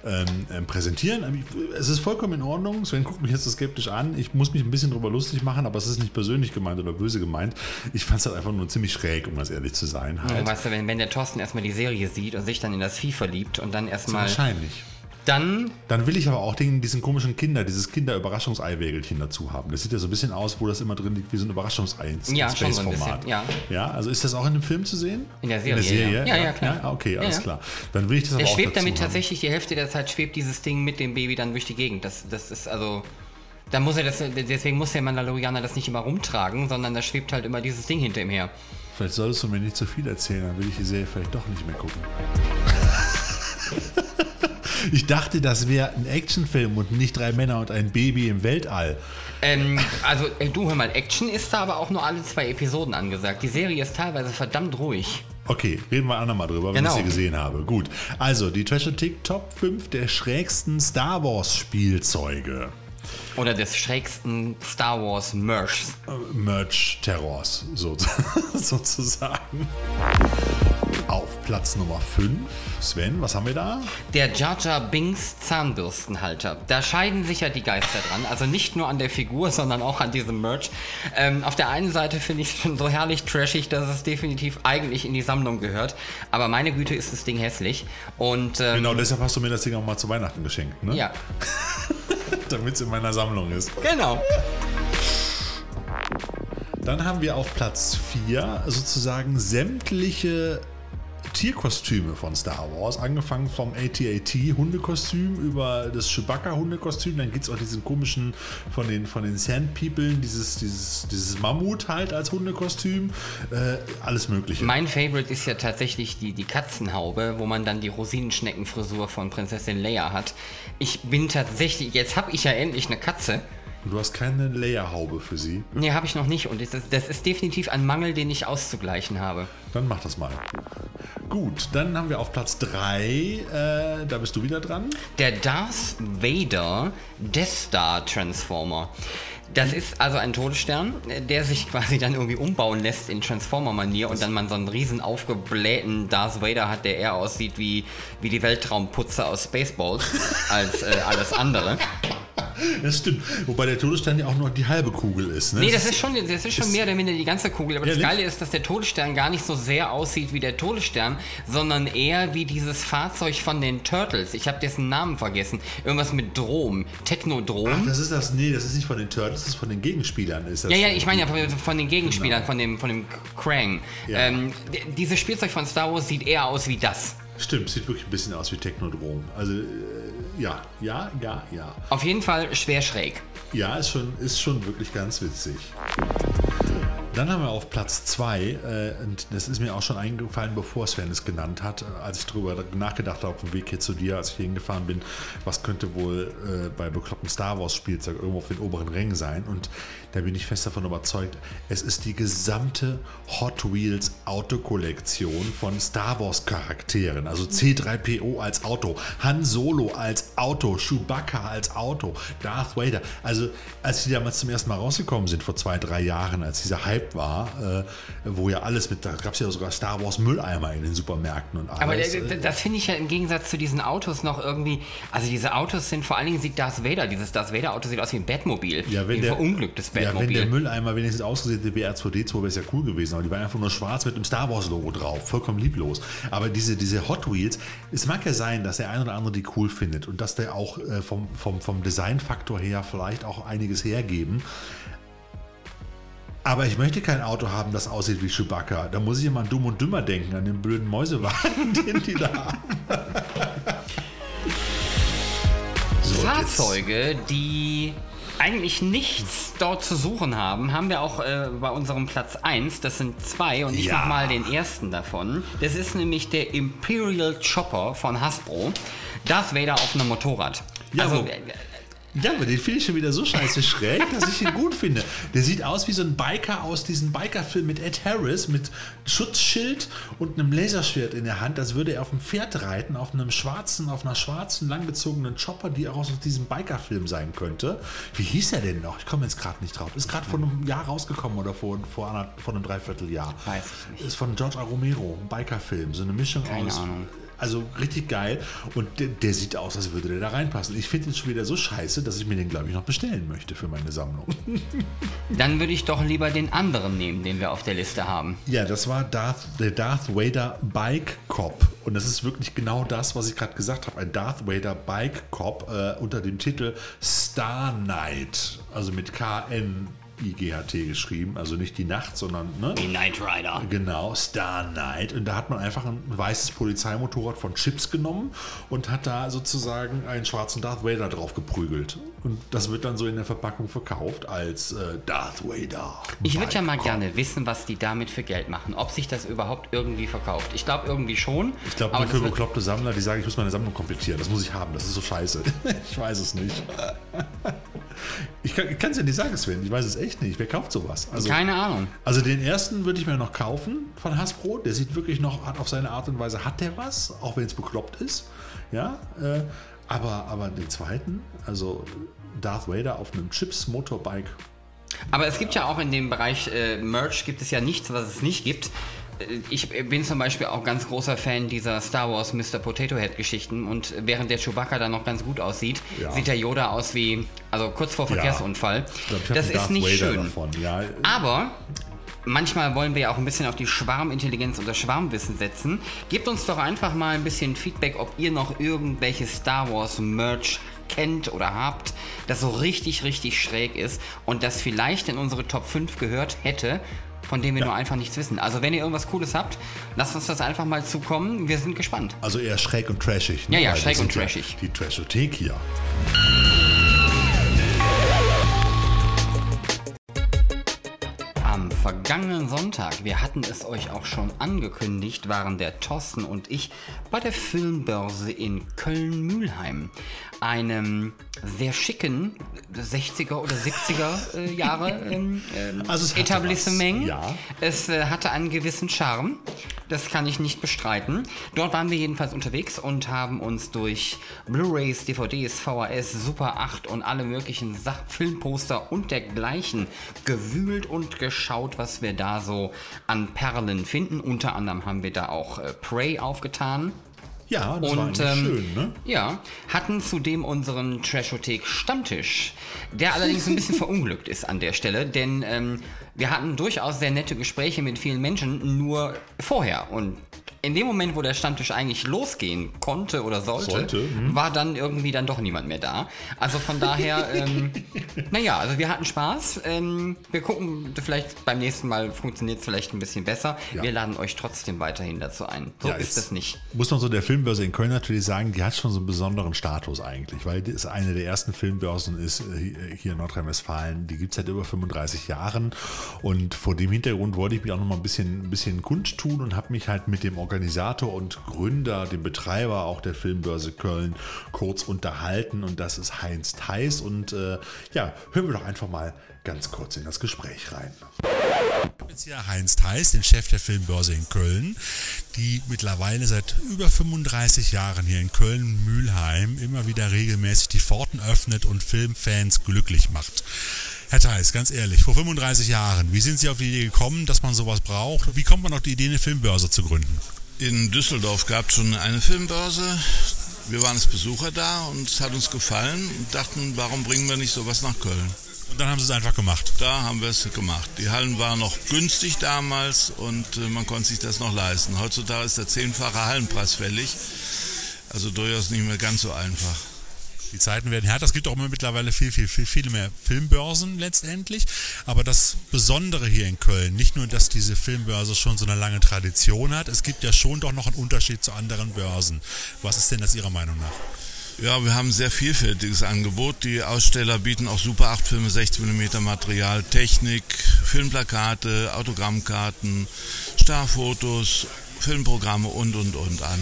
ähm, ähm, präsentieren. Es ist vollkommen in Ordnung. Sven guckt mich jetzt so skeptisch an. Ich muss mich ein bisschen drüber lustig machen, aber es ist nicht persönlich gemeint oder böse gemeint. Ich fand es halt einfach nur ziemlich schräg, um ganz ehrlich zu sein. Halt. Weißt du, wenn, wenn der Thorsten erstmal die Serie sieht und sich dann in das Vieh verliebt und dann erstmal. Wahrscheinlich. Dann Dann will ich aber auch den, diesen komischen Kinder, dieses Kinder-Überraschungsei-Wägelchen dazu haben. Das sieht ja so ein bisschen aus, wo das immer drin liegt, wie so ein Überraschungsei ins Ja, ins schon so ein Space-Format. bisschen, ja. ja, also ist das auch in dem Film zu sehen? In der In der Serie, Serie? ja. Ja, ja, klar. Ah, okay, alles Ja, ja. klar. Dann will ich das Der aber auch schwebt dazu damit haben. tatsächlich die Hälfte der Zeit schwebt dieses Ding mit dem Baby dann durch die Gegend. Das, das ist also. Da muss er das, deswegen muss der Mandalorianer das nicht immer rumtragen, sondern da schwebt halt immer dieses Ding hinter ihm her. Vielleicht solltest du mir nicht zu viel erzählen, dann will ich die Serie vielleicht doch nicht mehr gucken. Ich dachte, das wäre ein Actionfilm und nicht drei Männer und ein Baby im Weltall. Ähm, also, ey, du hör mal, Action ist da aber auch nur alle zwei Episoden angesagt. Die Serie ist teilweise verdammt ruhig. Okay, reden wir andermal drüber, wenn Genau. ich sie gesehen habe. Gut. Also, die Treasure Tick Top 5 der schrägsten Star Wars Spielzeuge. Oder des schrägsten Star Wars Merchs. Äh, Merch-Terrors, so, sozusagen. Auf Platz Nummer 5. Sven, was haben wir da? Der Jar Jar Binks Zahnbürstenhalter. Da scheiden sich ja die Geister dran. Also nicht nur an der Figur, sondern auch an diesem Merch. Ähm, auf der einen Seite finde ich es schon so herrlich trashig, dass es definitiv eigentlich in die Sammlung gehört. Aber meine Güte ist das Ding hässlich. Und ähm, Genau, deshalb hast du mir das Ding auch mal zu Weihnachten geschenkt, ne? ja, Damit es in meiner Sammlung ist. genau. Dann haben wir auf Platz 4 sozusagen sämtliche Tierkostüme von Star Wars, angefangen vom AT-AT Hundekostüm über das Chewbacca Hundekostüm, dann gibt es auch diesen komischen von den, von den Sand People, dieses, dieses, dieses Mammut halt als Hundekostüm, äh, alles mögliche. Mein Favorite ist ja tatsächlich die, die Katzenhaube, wo man dann die Rosinenschneckenfrisur von Prinzessin Leia hat. Ich bin tatsächlich, jetzt habe ich ja endlich eine Katze. Du hast keine Leia-Haube für sie, Nee, habe ich noch nicht. Und das ist, das ist definitiv ein Mangel, den ich auszugleichen habe. dann mach das mal. Gut, dann haben wir auf Platz 3, äh, da bist du wieder dran. Der Darth Vader Death Star Transformer. Das ist also ein Todesstern, der sich quasi dann irgendwie umbauen lässt in Transformer-Manier und dann man so einen riesen aufgeblähten Darth Vader hat, der eher aussieht wie, wie die Weltraumputze aus Spaceballs als äh, alles andere. Das stimmt. Wobei der Todesstern ja auch nur die halbe Kugel ist. Ne? Nee, das ist schon, das ist schon mehr oder minder die ganze Kugel. Aber das Ehrlich? Geile ist, dass der Todesstern gar nicht so sehr aussieht wie der Todesstern, sondern eher wie dieses Fahrzeug von den Turtles. Ich habe dessen Namen vergessen. Irgendwas mit Drom. Technodrom. Ach, das ist das. Nee, das ist nicht von den Turtles, das ist von den Gegenspielern. Ist das Ja, ja, ich meine ja von- von den Gegenspielern, von dem, von dem Krang. Ja. Ähm, dieses Spielzeug von Star Wars sieht eher aus wie das. Stimmt, sieht wirklich ein bisschen aus wie Technodrom. Also, äh, ja, ja, ja, ja. Auf jeden Fall schwer schräg. Ja, ist schon, ist schon wirklich ganz witzig. Dann haben wir auf Platz 2, äh, und das ist mir auch schon eingefallen, bevor Sven es genannt hat, äh, als ich darüber nachgedacht habe, auf dem Weg hier zu dir, als ich hier hingefahren bin, was könnte wohl äh, bei bekloppten Star Wars Spielzeug irgendwo auf den oberen Rängen sein. Und da bin ich fest davon überzeugt, es ist die gesamte Hot Wheels Autokollektion von Star Wars Charakteren. Also C3PO als Auto, Han Solo als Auto, Chewbacca als Auto, Darth Vader. Also als die damals zum ersten Mal rausgekommen sind, vor zwei, drei Jahren, als dieser Hype war, äh, wo ja alles mit, da gab es ja sogar Star Wars Mülleimer in den Supermärkten und alles. Aber äh, das finde ich ja im Gegensatz zu diesen Autos noch irgendwie. Also diese Autos sind vor allen Dingen sieht Darth Vader. Dieses Darth Vader Auto sieht aus wie ein Batmobil. Ja, wenn ein der- verunglücktes Ja, wenn der Mülleimer wenigstens ausgesehen hätte wie R2D2, wäre es ja cool gewesen. Aber die waren einfach nur schwarz mit dem Star Wars Logo drauf. Vollkommen lieblos. Aber diese, diese Hot Wheels, es mag ja sein, dass der ein oder andere die cool findet und dass der auch äh, vom, vom, vom Designfaktor her vielleicht auch einiges hergeben. Aber ich möchte kein Auto haben, das aussieht wie Chewbacca. Da muss ich immer an Dumm und Dümmer denken, an den blöden Mäusewagen, den die da haben. So, Fahrzeuge, die eigentlich nichts dort zu suchen haben, haben wir auch äh, bei unserem Platz 1. Das sind zwei und ich Ja. mach mal den ersten davon. Das ist nämlich der Imperial Chopper von Hasbro. Darth Vader auf einem Motorrad. Ja, also, äh, Ja, aber den finde ich schon wieder so scheiße schräg, dass ich ihn gut finde. Der sieht aus wie so ein Biker aus diesem Bikerfilm mit Ed Harris mit Schutzschild und einem Laserschwert in der Hand, als würde er auf einem Pferd reiten, auf einem schwarzen, auf einer schwarzen, langgezogenen Chopper, die auch aus diesem Bikerfilm sein könnte. Wie hieß er denn noch? Ich komme jetzt gerade nicht drauf. Ist gerade vor einem Jahr rausgekommen oder vor, vor, einer, vor einem Dreivierteljahr. Weiß ich nicht. Ist von George A. Romero, ein Bikerfilm. So eine Mischung Keine aus. Ahnung. Also richtig geil. Und der, der sieht aus, als würde der da reinpassen. Ich finde ihn schon wieder so scheiße, dass ich mir den, glaube ich, noch bestellen möchte für meine Sammlung. dann würde ich doch lieber den anderen nehmen, den wir auf der Liste haben. Ja, das war Darth, der Darth Vader Bike Cop. Und das ist wirklich genau das, was ich gerade gesagt habe. Ein Darth Vader Bike Cop äh, unter dem Titel Star Knight. Also mit K-N. IGHT geschrieben, also nicht die Nacht, sondern ne? Die Knight Rider. Genau, Star Knight. Und da hat man einfach ein weißes Polizeimotorrad von Chips genommen und hat da sozusagen einen schwarzen Darth Vader drauf geprügelt. Und das wird dann so in der Verpackung verkauft als äh, Darth Vader. Ich würde ja mal Bike gerne wissen, was die damit für Geld machen. Ob sich das überhaupt irgendwie verkauft. Ich glaube irgendwie schon. Ich glaube, nur für bekloppte Sammler, die sagen, ich muss meine Sammlung komplettieren. Das muss ich haben. Das ist so scheiße. ich weiß es nicht. Ich kann es ja nicht sagen, Sven. Ich weiß es echt nicht. Wer kauft sowas? Also, Keine Ahnung. Also den ersten würde ich mir noch kaufen von Hasbro. Der sieht wirklich noch, hat auf seine Art und Weise hat der was, auch wenn es bekloppt ist. Ja, äh, aber, aber den zweiten, also Darth Vader auf einem Chips Motorbike. Aber es gibt ja auch in dem Bereich äh, Merch gibt es ja nichts, was es nicht gibt. Äh, Ich bin zum Beispiel auch ganz großer Fan dieser Star Wars Mr. Potato Head Geschichten und während der Chewbacca da noch ganz gut aussieht, Ja. sieht der Yoda aus wie, also kurz vor Verkehrsunfall. Ich glaub, das ist Darth nicht Vader schön. Ja, Aber manchmal wollen wir ja auch ein bisschen auf die Schwarmintelligenz und das Schwarmwissen setzen. Gebt uns doch einfach mal ein bisschen Feedback, ob ihr noch irgendwelche Star Wars Merch kennt oder habt, das so richtig, richtig schräg ist und das vielleicht in unsere Top 5 gehört hätte, von dem wir nur einfach nichts wissen. Also wenn ihr irgendwas Cooles habt, lasst uns das einfach mal zukommen. Wir sind gespannt. also eher schräg und trashig. ne? Ja, ja, Weil schräg und ja trashig. Die Trashothek hier. Am vergangenen Sonntag, wir hatten es euch auch schon angekündigt, waren der Thorsten und ich bei der Filmbörse in Köln-Mühlheim. Einem sehr schicken 60er oder 70er äh, Jahre ähm, ähm, Also es hatte Etablissement. ja. Es äh, hatte einen gewissen Charme, das kann ich nicht bestreiten. Dort waren wir jedenfalls unterwegs und haben uns durch Blu-rays, DVDs, VHS, Super 8 und alle möglichen Sach Filmposter und dergleichen gewühlt und geschaut, was wir da so an Perlen finden. Unter anderem haben wir da auch äh, Prey aufgetan. Ja, das war Und eigentlich ähm, schön, ne? ja, hatten zudem unseren Trashothek Stammtisch, der allerdings ein bisschen verunglückt ist an der Stelle, denn ähm, wir hatten durchaus sehr nette Gespräche mit vielen Menschen, nur vorher. Und in dem Moment, wo der Stammtisch eigentlich losgehen konnte oder sollte, Sollte, mhm. war dann irgendwie dann doch niemand mehr da. Also von daher, ähm, naja, also wir hatten Spaß. Ähm, wir gucken, vielleicht beim nächsten Mal funktioniert es vielleicht ein bisschen besser. Ja. Wir laden euch trotzdem weiterhin dazu ein. So Ja, ist es nicht. Muss man so der Filmbörse in Köln natürlich sagen, die hat schon so einen besonderen Status eigentlich, weil die ist eine der ersten Filmbörsen ist äh, hier in Nordrhein-Westfalen. Die gibt es seit über 35 Jahren und vor dem Hintergrund wollte ich mich auch noch mal ein bisschen, ein bisschen kundtun und habe mich halt mit dem Organisator und Gründer, dem Betreiber auch der Filmbörse Köln kurz unterhalten und das ist Heinz Theis und äh, ja, hören wir doch einfach mal ganz kurz in das Gespräch rein. jetzt hier Heinz Theis, den Chef der Filmbörse in Köln, die mittlerweile seit über 35 Jahren hier in Köln-Mühlheim immer wieder regelmäßig die Pforten öffnet und Filmfans glücklich macht. Herr Theis, ganz ehrlich, vor 35 Jahren, wie sind Sie auf die Idee gekommen, dass man sowas braucht? Wie kommt man auf die Idee, eine Filmbörse zu gründen? In Düsseldorf gab es schon eine Filmbörse. Wir waren als Besucher da und es hat uns gefallen und dachten, warum bringen wir nicht sowas nach Köln? Und dann haben Sie es einfach gemacht. Da haben wir es gemacht. Die Hallen waren noch günstig damals und äh, man konnte sich das noch leisten. Heutzutage ist der zehnfache Hallenpreis fällig. Also durchaus nicht mehr ganz so einfach. Die Zeiten werden härter. Es gibt auch mittlerweile viel, viel, viel, viel mehr Filmbörsen letztendlich. Aber das Besondere hier in Köln, nicht nur, dass diese Filmbörse schon so eine lange Tradition hat, es gibt ja schon doch noch einen Unterschied zu anderen Börsen. Was ist denn das Ihrer Meinung nach? Ja, wir haben ein sehr vielfältiges Angebot. Die Aussteller bieten auch Super 8 Filme, 60 mm Material, Technik, Filmplakate, Autogrammkarten, Starfotos, Filmprogramme und, und, und an.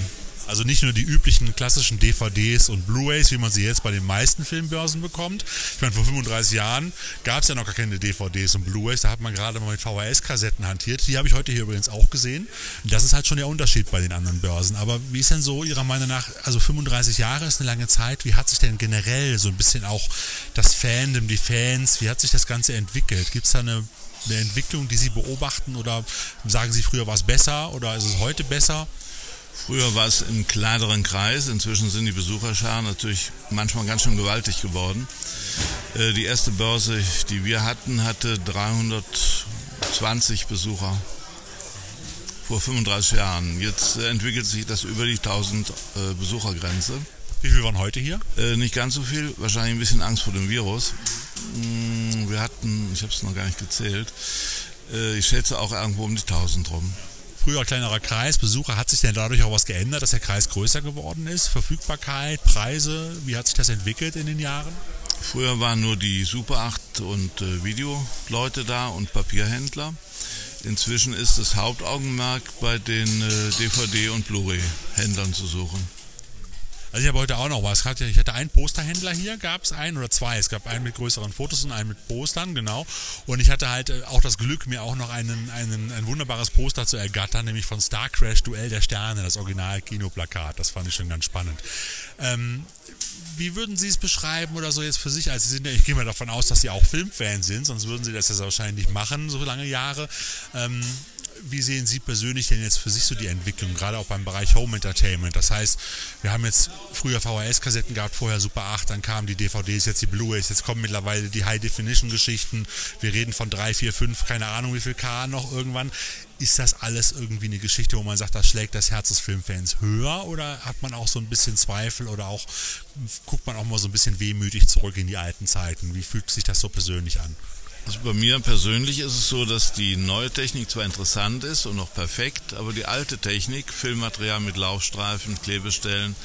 Also nicht nur die üblichen klassischen DVDs und Blu-rays, wie man sie jetzt bei den meisten Filmbörsen bekommt. Ich meine, vor 35 Jahren gab es ja noch gar keine DVDs und Blu-rays, da hat man gerade mal mit VHS-Kassetten hantiert. Die habe ich heute hier übrigens auch gesehen. Das ist halt schon der Unterschied bei den anderen Börsen. Aber wie ist denn so Ihrer Meinung nach, also 35 Jahre ist eine lange Zeit, wie hat sich denn generell so ein bisschen auch das Fandom, die Fans, wie hat sich das Ganze entwickelt? Gibt es da eine, eine Entwicklung, die Sie beobachten oder sagen Sie, früher war es besser oder ist es heute besser? Früher war es im kleineren Kreis, inzwischen sind die Besucherscharen natürlich manchmal ganz schön gewaltig geworden. Äh, Die erste Börse, die wir hatten, hatte 320 Besucher vor 35 Jahren. Jetzt entwickelt sich das über die 1000 äh, Besuchergrenze. Wie viel waren heute hier? Äh, Nicht ganz so viel, wahrscheinlich ein bisschen Angst vor dem Virus. Mm, Wir hatten, ich habe es noch gar nicht gezählt, äh, ich schätze auch irgendwo um die 1000 rum. Früher kleinerer Kreis, Besucher, hat sich denn dadurch auch was geändert, dass der Kreis größer geworden ist? Verfügbarkeit, Preise, wie hat sich das entwickelt in den Jahren? Früher waren nur die Super 8 und äh, Videoleute da und Papierhändler. Inzwischen ist das Hauptaugenmerk bei den äh, DVD- und Blu-ray-Händlern zu suchen. Also ich habe heute auch noch was. Ich hatte einen Posterhändler hier, gab es einen oder zwei. Es gab einen mit größeren Fotos und einen mit Postern, genau. Und ich hatte halt äh, auch das Glück, mir auch noch einen, einen, ein wunderbares Poster zu ergattern, nämlich von Star Crash Duell der Sterne, das Original-Kinoplakat. Das fand ich schon ganz spannend. Ähm, wie würden Sie es beschreiben oder so jetzt für sich? Also Sie sind ja, ich gehe mal davon aus, dass Sie auch Filmfan sind, sonst würden Sie das ja wahrscheinlich nicht machen, so lange Jahre. Ähm, wie sehen Sie persönlich denn jetzt für sich so die Entwicklung, gerade auch beim Bereich Home Entertainment? Das heißt, wir haben jetzt früher VHS-Kassetten gehabt, vorher Super 8, dann kamen die DVDs, jetzt die Blu-rays, jetzt kommen mittlerweile die High-Definition-Geschichten. Wir reden von 3, 4, 5, keine Ahnung wie viel K noch irgendwann. Ist das alles irgendwie eine Geschichte, wo man sagt, das schlägt das Herz des Filmfans höher oder hat man auch so ein bisschen Zweifel oder auch guckt man auch mal so ein bisschen wehmütig zurück in die alten Zeiten? Wie fühlt sich das so persönlich an? Also bei mir persönlich ist es so, dass die neue Technik zwar interessant ist und noch perfekt, aber die alte Technik, Filmmaterial mit Laufstreifen, Klebestellen,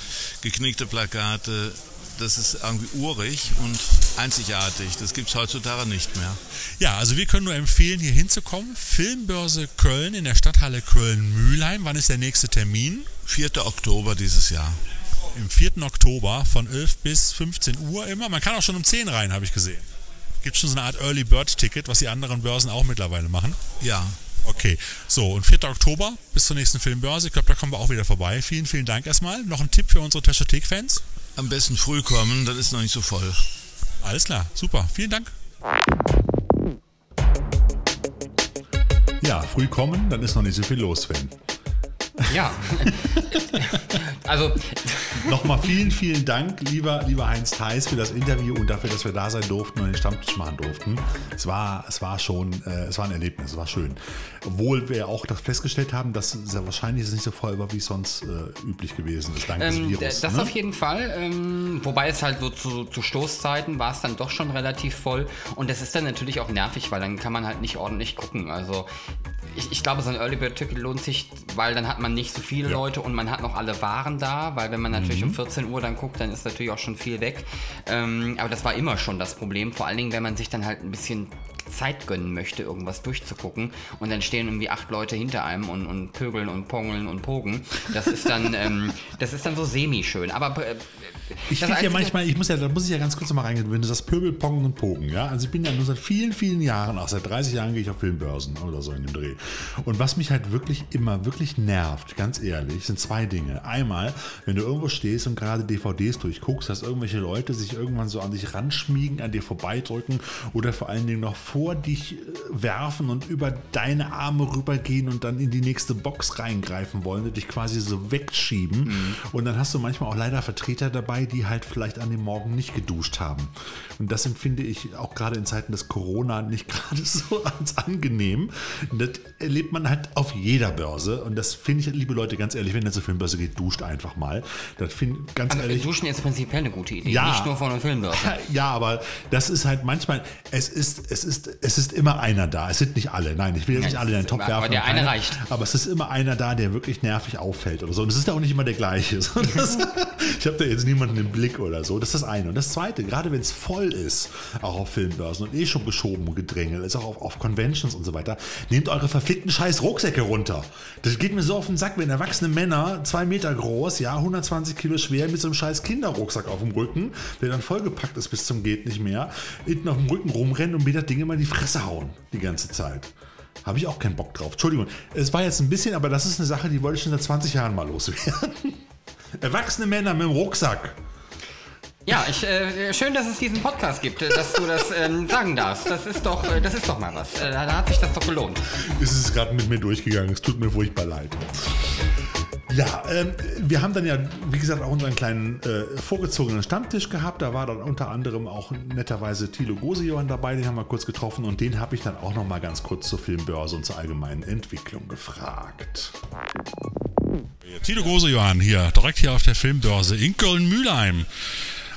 geknickte Plakate, das ist irgendwie urig und einzigartig. Das gibt es heutzutage nicht mehr. Ja, also wir können nur empfehlen, hier hinzukommen. Filmbörse Köln in der Stadthalle Köln-Mühlheim. Wann ist der nächste Termin? 4. Oktober dieses Jahr. Im 4. Oktober von 11 bis 15 Uhr immer. Man kann auch schon um 10 rein, habe ich gesehen. Gibt schon so eine Art Early Bird Ticket, was die anderen Börsen auch mittlerweile machen. Ja, Okay, so und 4. Oktober bis zur nächsten Filmbörse. Ich glaube, da kommen wir auch wieder vorbei. Vielen, vielen Dank erstmal. Noch ein Tipp für unsere Taschothek-Fans? am besten früh kommen, dann ist noch nicht so voll. Alles klar, super. Vielen Dank. Ja, früh kommen, dann ist noch nicht so viel los, Sven. Ja. also. Nochmal vielen, vielen Dank, lieber, lieber Heinz Theis, für das Interview und dafür, dass wir da sein durften und den Stammtisch machen durften. Es war, es war schon, äh, es war ein Erlebnis, es war schön. Obwohl wir auch das festgestellt haben, dass sehr wahrscheinlich es nicht so voll war, wie es sonst äh, üblich gewesen ist, dank Ähm, des Virus. das ne? auf jeden Fall. Ähm, wobei es halt so zu, zu Stoßzeiten war es dann doch schon relativ voll. Und das ist dann natürlich auch nervig, weil dann kann man halt nicht ordentlich gucken. Also ich, ich glaube, so ein Early Bird Ticket lohnt sich, weil dann hat man nicht so viele Leute und man hat noch alle Waren da, weil wenn man natürlich Mhm. um 14 Uhr dann guckt, dann ist natürlich auch schon viel weg. Ähm, aber das war immer schon das Problem, vor allen Dingen, wenn man sich dann halt ein bisschen Zeit gönnen möchte, irgendwas durchzugucken und dann stehen irgendwie acht Leute hinter einem und, und pögeln und pongeln und pogen. Das ist dann, ähm, das ist dann so semi-schön. Aber äh, Ich finde ja manchmal, ich muss ja, da muss ich ja ganz kurz noch mal reingehen, wenn du das Pöbel, Pongen und Pogen, ja. Also ich bin ja nur seit vielen, vielen Jahren, auch seit 30 Jahren gehe ich auf Filmbörsen oder so in dem Dreh. Und was mich halt wirklich immer wirklich nervt, ganz ehrlich, sind zwei Dinge. Einmal, wenn du irgendwo stehst und gerade DVDs durchguckst, dass irgendwelche Leute sich irgendwann so an dich ranschmiegen, an dir vorbeidrücken oder vor allen Dingen noch vor dich äh, werfen und über deine Arme rübergehen und dann in die nächste Box reingreifen wollen und dich quasi so wegschieben. Und dann hast du manchmal auch leider Vertreter dabei, die halt vielleicht an dem Morgen nicht geduscht haben. Und das empfinde ich auch gerade in Zeiten des Corona nicht gerade so als angenehm. Das erlebt man halt auf jeder Börse. Und das finde ich, liebe Leute, ganz ehrlich, wenn ihr zur Filmbörse geht, duscht einfach mal. Das finde ganz Also, ehrlich. Duschen ist prinzipiell eine gute Idee, Ja. nicht nur von einer Filmbörse. Ja, aber das ist halt manchmal, es ist, es ist, es ist immer einer da. Es sind nicht alle. Nein, ich will jetzt nicht alle in den ist- werfen. aber der eine keiner, reicht. Aber es ist immer einer da, der wirklich nervig auffällt oder so. Und es ist ja auch nicht immer der gleiche. Ich habe da jetzt niemanden im Blick oder so. Das ist das eine. Und das zweite, gerade wenn es voll ist, auch auf Filmbörsen und eh schon geschoben und gedrängelt, ist auch auf, auf Conventions und so weiter, nehmt eure verfickten scheiß Rucksäcke runter. Das geht mir so auf den Sack, wenn erwachsene Männer, zwei Meter groß, ja, 120 Kilo schwer, mit so einem scheiß Kinderrucksack auf dem Rücken, der dann vollgepackt ist bis zum geht nicht mehr, hinten auf dem Rücken rumrennen und mir das Ding immer in die Fresse hauen die ganze Zeit. Habe ich auch keinen Bock drauf. Entschuldigung, es war jetzt ein bisschen, aber das ist eine Sache, die wollte ich schon seit 20 Jahren mal loswerden. Erwachsene Männer mit dem Rucksack. Ja, ich, äh, schön, dass es diesen Podcast gibt, äh, dass du das ähm, sagen darfst. Das ist doch, äh, das ist doch mal was. Äh, da hat sich das doch gelohnt. ist es gerade mit mir durchgegangen. Es tut mir furchtbar leid. Ja, ähm, wir haben dann ja, wie gesagt, auch unseren kleinen äh, vorgezogenen Stammtisch gehabt. Da war dann unter anderem auch netterweise Thilo Gosejohann dabei, den haben wir kurz getroffen und den habe ich dann auch noch mal ganz kurz zur Filmbörse und zur allgemeinen Entwicklung gefragt. Thilo Gosejohann hier, direkt hier auf der Filmbörse in Köln-Mühlheim.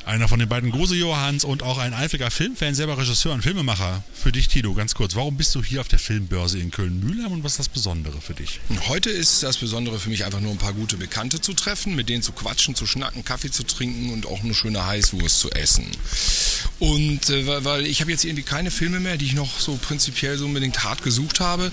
Einer von den beiden Gose-Johanns und auch ein eifriger Filmfan, selber Regisseur und Filmemacher. Für dich, Tito, ganz kurz. Warum bist du hier auf der Filmbörse in Köln-Mühlheim und was ist das Besondere für dich? Heute ist das Besondere für mich einfach nur ein paar gute Bekannte zu treffen, mit denen zu quatschen, zu schnacken, Kaffee zu trinken und auch eine schöne Heißwurst zu essen. Und äh, weil ich habe jetzt irgendwie keine Filme mehr, die ich noch so prinzipiell so unbedingt hart gesucht habe.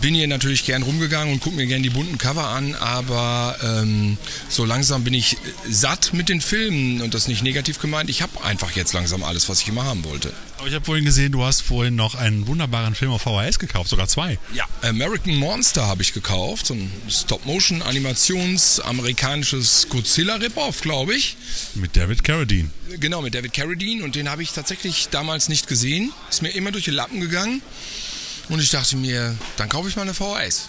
Bin hier natürlich gern rumgegangen und gucke mir gern die bunten Cover an, aber ähm, so langsam bin ich satt mit den Filmen und das nicht negativ gemeint. Ich habe einfach jetzt langsam alles, was ich immer haben wollte. Aber ich habe vorhin gesehen, du hast vorhin noch einen wunderbaren Film auf VHS gekauft, sogar zwei. Ja, American Monster habe ich gekauft, so ein Stop-Motion-Animations-amerikanisches Godzilla-Rip-Off, glaube ich. Mit David Carradine. Genau, mit David Carradine und den habe ich tatsächlich damals nicht gesehen. Ist mir immer durch die Lappen gegangen und ich dachte mir, dann kaufe ich mal eine VHS.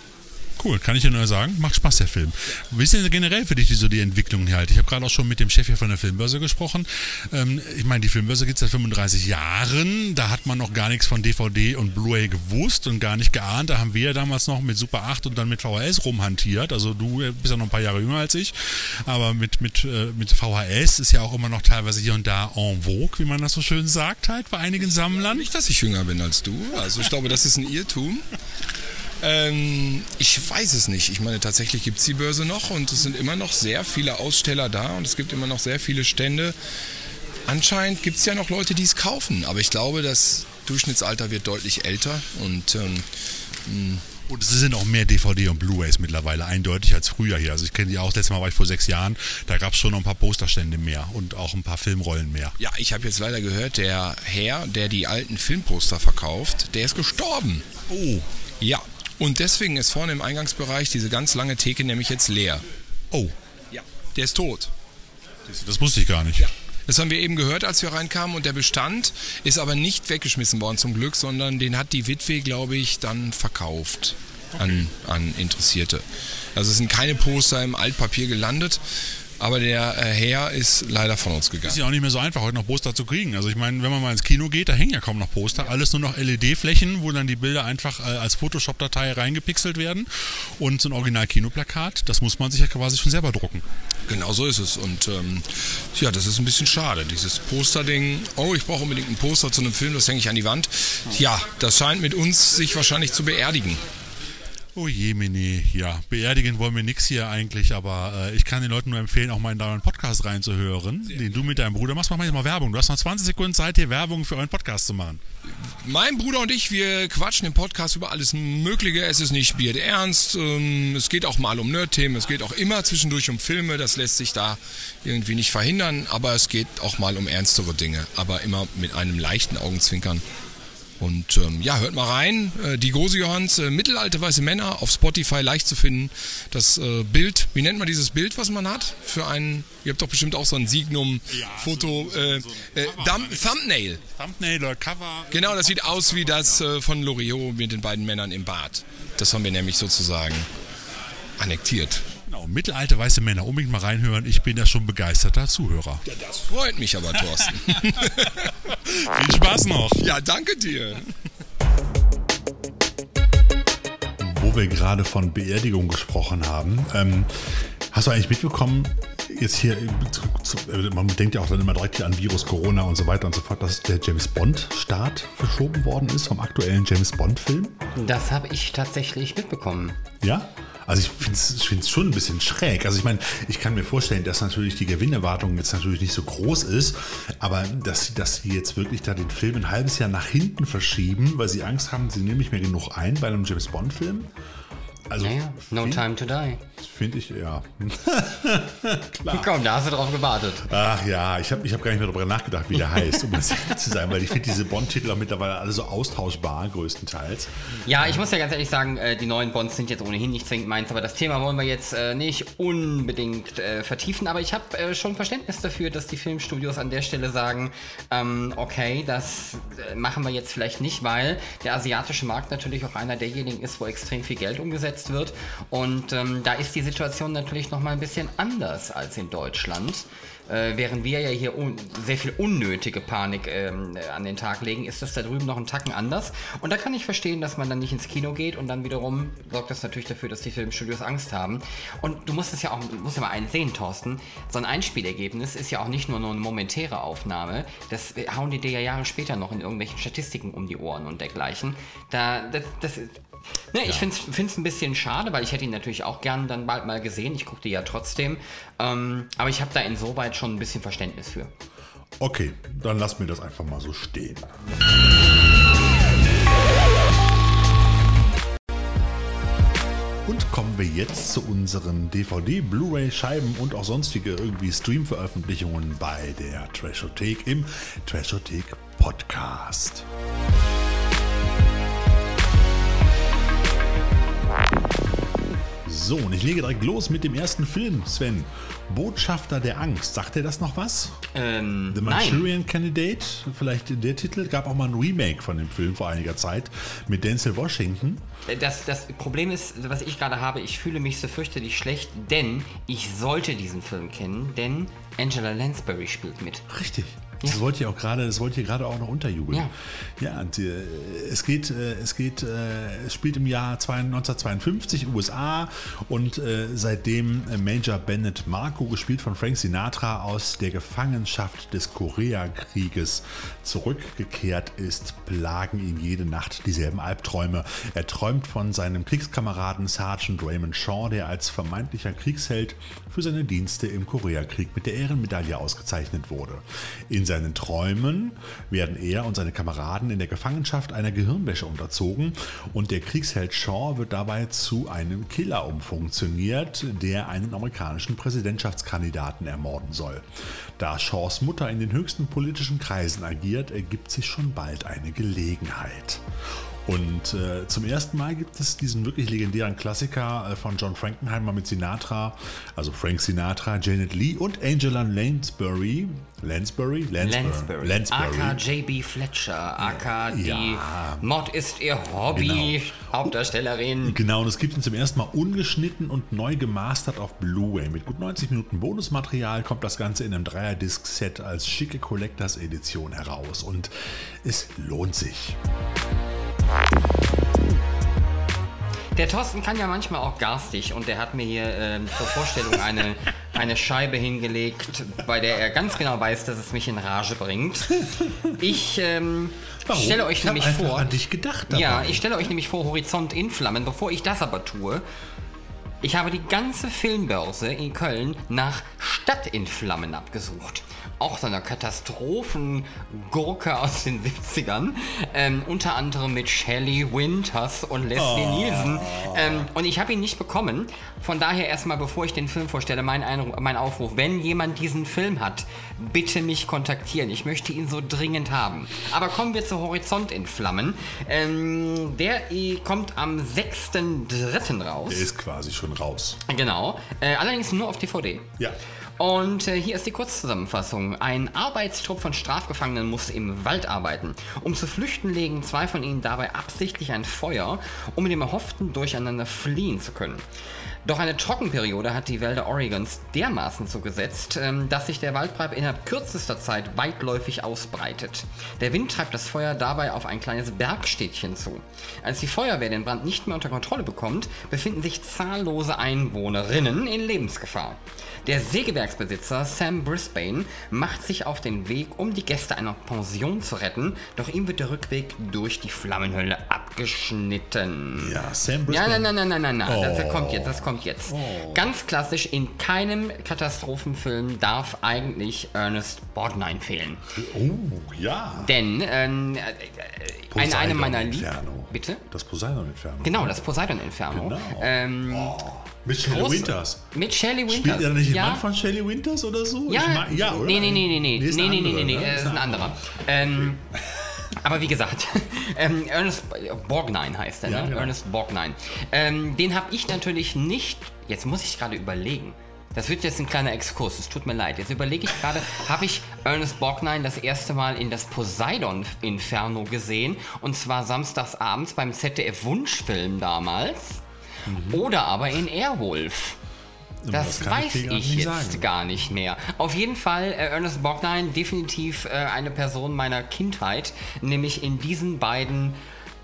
Cool, kann ich dir nur sagen. Macht Spaß, der Film. Wie ist denn generell für dich die, so die Entwicklung hier halt? Ich habe gerade auch schon mit dem Chef hier von der Filmbörse gesprochen. Ähm, ich meine, die Filmbörse gibt es seit 35 Jahren. Da hat man noch gar nichts von DVD und Blu-ray gewusst und gar nicht geahnt. Da haben wir ja damals noch mit Super 8 und dann mit VHS rumhantiert. Also du äh, bist ja noch ein paar Jahre jünger als ich. Aber mit, mit, äh, mit VHS ist ja auch immer noch teilweise hier und da en vogue, wie man das so schön sagt, halt bei einigen Sammlern. Nicht, dass ich jünger bin als du. Also ich glaube, das ist ein Irrtum. Ähm, ich weiß es nicht. Ich meine, tatsächlich gibt es die Börse noch und es sind immer noch sehr viele Aussteller da und es gibt immer noch sehr viele Stände. Anscheinend gibt es ja noch Leute, die es kaufen, aber ich glaube, das Durchschnittsalter wird deutlich älter und ähm, Und es sind auch mehr DVD und Blu-rays mittlerweile eindeutig als früher hier. Also ich kenne die auch, letztes Mal war ich vor sechs Jahren, da gab es schon noch ein paar Posterstände mehr und auch ein paar Filmrollen mehr. ja, ich habe jetzt leider gehört, der Herr, der die alten Filmposter verkauft, der ist gestorben. Oh, Ja, und deswegen ist vorne im Eingangsbereich diese ganz lange Theke nämlich jetzt leer. oh, Ja, der ist tot. das wusste ich gar nicht. Das haben wir eben gehört, als wir reinkamen und der Bestand ist aber nicht weggeschmissen worden zum Glück, sondern den hat die Witwe, glaube ich, dann verkauft. an, an Interessierte. Also es sind keine Poster im Altpapier gelandet, aber der äh, Herr ist leider von uns gegangen. Ist ja auch nicht mehr so einfach, heute noch Poster zu kriegen. Also ich meine, wenn man mal ins Kino geht, da hängen ja kaum noch Poster. Alles nur noch LED-Flächen, wo dann die Bilder einfach äh, als Photoshop-Datei reingepixelt werden. Und so ein Original-Kinoplakat, das muss man sich ja quasi schon selber drucken. Genau so ist es. Und ähm, ja, das ist ein bisschen schade. Dieses Poster-Ding, oh, ich brauche unbedingt ein Poster zu einem Film, das hänge ich an die Wand. Ja, das scheint mit uns sich wahrscheinlich zu beerdigen. Oh je, Mini. Ja, beerdigen wollen wir nix hier eigentlich, aber äh, ich kann den Leuten nur empfehlen, auch mal in deinen Podcast reinzuhören, den du mit deinem Bruder machst. Mach mal jetzt mal Werbung. Du hast noch 20 Sekunden Zeit, hier Werbung für euren Podcast zu machen. Mein Bruder und ich, wir quatschen im Podcast über alles Mögliche. Es ist nicht Bier ernst. Ähm, es geht auch mal um Nerd-Themen. Es geht auch immer zwischendurch um Filme. Das lässt sich da irgendwie nicht verhindern. Aber es geht auch mal um ernstere Dinge. Aber immer mit einem leichten Augenzwinkern. Und ähm, ja, hört mal rein. Äh, die Großjohanns, äh, mittelalte weiße Männer, auf Spotify leicht zu finden. Das äh, Bild, wie nennt man dieses Bild, was man hat? Für einen, ihr habt doch bestimmt auch so ein Signum-Foto. Ja, äh, so- so äh, Thumb- halt. Thumbnail. Thumbnail oder Cover. Genau, das sieht aus wie das äh, von Loriot mit den beiden Männern im Bad. Das haben wir nämlich sozusagen annektiert. Mittelalte weiße Männer. Unbedingt mal reinhören. Ich bin ja schon begeisterter Zuhörer. Ja, das freut mich aber, Thorsten. Viel Spaß noch. ja, danke dir. Wo wir gerade von Beerdigung gesprochen haben, ähm, hast du eigentlich mitbekommen, jetzt hier, zu, zu, man denkt ja auch dann immer direkt hier an Virus, Corona und so weiter und so fort, dass der James Bond-Start verschoben worden ist vom aktuellen James Bond-Film? Das habe ich tatsächlich mitbekommen. Ja? Also ich finde es schon ein bisschen schräg. Also ich meine, ich kann mir vorstellen, dass natürlich die Gewinnerwartung jetzt natürlich nicht so groß ist, aber dass, sie- dass sie jetzt wirklich da den Film ein halbes Jahr nach hinten verschieben, weil sie Angst haben, sie nehmen nicht mehr genug ein bei einem James Bond-Film. Also Naja, no time to die. finde ich, ja. Komm, da hast du drauf gewartet. Ach ja, ich habe ich hab gar nicht mehr darüber nachgedacht, wie der heißt, um das ehrlich zu sein, weil ich finde diese Bond-Titel auch mittlerweile alle so austauschbar, größtenteils. Ja, ich muss ja ganz ehrlich sagen, äh, die neuen Bonds sind jetzt ohnehin nicht zwingend meins, aber das Thema wollen wir jetzt äh, nicht unbedingt äh, vertiefen. Aber ich habe schon Verständnis dafür, dass die Filmstudios an der Stelle sagen, ähm, okay, das machen wir jetzt vielleicht nicht, weil der asiatische Markt natürlich auch einer derjenigen ist, wo extrem viel Geld umgesetzt wird. Und ähm, da ist die Situation natürlich noch mal ein bisschen anders als in Deutschland. Äh, während wir ja hier sehr viel unnötige Panik ähm, äh, an den Tag legen, ist das da drüben noch einen Tacken anders. Und da kann ich verstehen, dass man dann nicht ins Kino geht und dann wiederum sorgt das natürlich dafür, dass die Filmstudios Angst haben. Und du musst es ja auch, musst ja mal eins sehen, Thorsten. So ein Einspielergebnis ist ja auch nicht nur, nur eine momentäre Aufnahme. Das äh, hauen die dir ja Jahre später noch in irgendwelchen Statistiken um die Ohren und dergleichen. Da, das, das, Ne, Ich finde es ein bisschen schade, weil ich hätte ihn natürlich auch gern dann bald mal gesehen. Ich gucke die ja trotzdem. Ähm, aber ich habe da insoweit schon ein bisschen Verständnis für. Okay, dann lass mir das einfach mal so stehen. Und kommen wir jetzt zu unseren DVD, Blu-ray-Scheiben und auch sonstige irgendwie Stream-Veröffentlichungen bei der Trashothek im Trashothek Podcast. So, und ich lege direkt los mit dem ersten Film, Sven. Botschafter der Angst. Sagt dir das noch was? Ähm, The nein. Manchurian Candidate, vielleicht der Titel, gab auch mal ein Remake von dem Film vor einiger Zeit mit Denzel Washington. Das, das Problem ist, was ich gerade habe, ich fühle mich so fürchterlich schlecht, denn ich sollte diesen Film kennen, denn Angela Lansbury spielt mit. Richtig. Das wollte ich auch gerade, das wollte ich gerade auch noch unterjubeln. Ja. Ja, und, äh, es geht, äh, es geht, äh, es spielt im Jahr 2 1952 USA und seitdem Major Bennett Marco, gespielt von Frank Sinatra, aus der Gefangenschaft des Koreakrieges zurückgekehrt ist, plagen ihn jede Nacht dieselben Albträume. Er träumt von seinem Kriegskameraden Sergeant Raymond Shaw, der als vermeintlicher Kriegsheld für seine Dienste im Koreakrieg mit der Ehrenmedaille ausgezeichnet wurde. In seinen Träumen werden er und seine Kameraden in der Gefangenschaft einer Gehirnwäsche unterzogen und der Kriegsheld Shaw wird dabei zu einem Killer umfunktioniert, der einen amerikanischen Präsidentschaftskandidaten ermorden soll. Da Shaws Mutter in den höchsten politischen Kreisen agiert, ergibt sich schon bald eine Gelegenheit. Und äh, zum ersten Mal gibt es diesen wirklich legendären Klassiker äh, von John Frankenheimer mit Sinatra, also Frank Sinatra, Janet Lee und Angela Lansbury. Lansbury? Lansbury. Lansbury. AK JB Fletcher, AK die Ja. Mod ist ihr Hobby, Hauptdarstellerin. Genau, und es gibt ihn zum ersten Mal ungeschnitten und neu gemastert auf Blu-ray. Mit gut 90 Minuten Bonusmaterial kommt das Ganze in einem Dreier-Disc-Set als schicke Collectors-Edition heraus. Und es lohnt sich. Der Thorsten kann ja manchmal auch garstig und der hat mir hier ähm, zur Vorstellung eine, eine Scheibe hingelegt, bei der er ganz genau weiß, dass es mich in Rage bringt. Ich ähm, stelle euch ich nämlich vor. an dich gedacht. dabei. Ja, ich stelle euch nämlich vor Horizont in Flammen. Bevor ich das aber tue, ich habe die ganze Filmbörse in Köln nach Stadt in Flammen abgesucht. Auch so einer Katastrophengurke aus den 70ern. Ähm, unter anderem mit Shelley Winters und Leslie Nielsen. Ähm, und ich habe ihn nicht bekommen. Von daher erstmal, bevor ich den Film vorstelle, mein, Einru- mein Aufruf. Wenn jemand diesen Film hat, bitte mich kontaktieren. Ich möchte ihn so dringend haben. Aber kommen wir zu Horizont in Flammen. Ähm, der äh, kommt am 6.3. raus. Der ist quasi schon raus. Genau. Äh, allerdings nur auf DVD. Ja. Und äh, hier ist die Kurzzusammenfassung. Ein Arbeitstrupp von Strafgefangenen muss im Wald arbeiten. Um zu flüchten, legen zwei von ihnen dabei absichtlich ein Feuer, um mit dem erhofften Durcheinander fliehen zu können. Doch eine Trockenperiode hat die Wälder Oregons dermaßen zugesetzt, ähm, dass sich der Waldbrand innerhalb kürzester Zeit weitläufig ausbreitet. Der Wind treibt das Feuer dabei auf ein kleines Bergstädtchen zu. Als die Feuerwehr den Brand nicht mehr unter Kontrolle bekommt, befinden sich zahllose Einwohnerinnen in Lebensgefahr. Der Sägewerksbesitzer Sam Brisbane macht sich auf den Weg, um die Gäste einer Pension zu retten, doch ihm wird der Rückweg durch die Flammenhölle abgeschnitten. Ja, Sam Ja, Brisbane. nein, nein, nein, nein, nein, nein. Das, das Oh. kommt jetzt, das kommt jetzt. Ganz klassisch, in keinem Katastrophenfilm darf eigentlich Ernest Borgnine fehlen. Oh, ja. Denn ähm, äh, äh, in einem meiner Lieb... Inferno. Bitte? Das Poseidon-Inferno. Genau, das Poseidon-Inferno. Genau. Ähm, Mit Shelley Winters. Mit Shelley Winters. Spielt er nicht ja. den Mann von Shelley Winters oder so? Ja, Ich mein- ja oder? Nee, nee, nee, nee, nee. Nee, nee, nee, nee, nee, ne? äh, ist ein anderer. Ähm, aber wie gesagt, ähm, Ernest Borgnine heißt er, Ja, ne? genau. Ernest Borgnine. Ähm, den habe ich natürlich nicht. Jetzt muss ich gerade überlegen. Das wird jetzt ein kleiner Exkurs, es tut mir leid. Jetzt überlege ich gerade, habe ich Ernest Borgnine das erste Mal in das Poseidon-Inferno gesehen? Und zwar samstags abends beim ZDF-Wunschfilm damals. Oder aber in Airwolf. Das, das ich weiß ich nicht jetzt sagen. gar nicht mehr. Auf jeden Fall äh, Ernest Borgnine definitiv äh, eine Person meiner Kindheit, nämlich in diesen beiden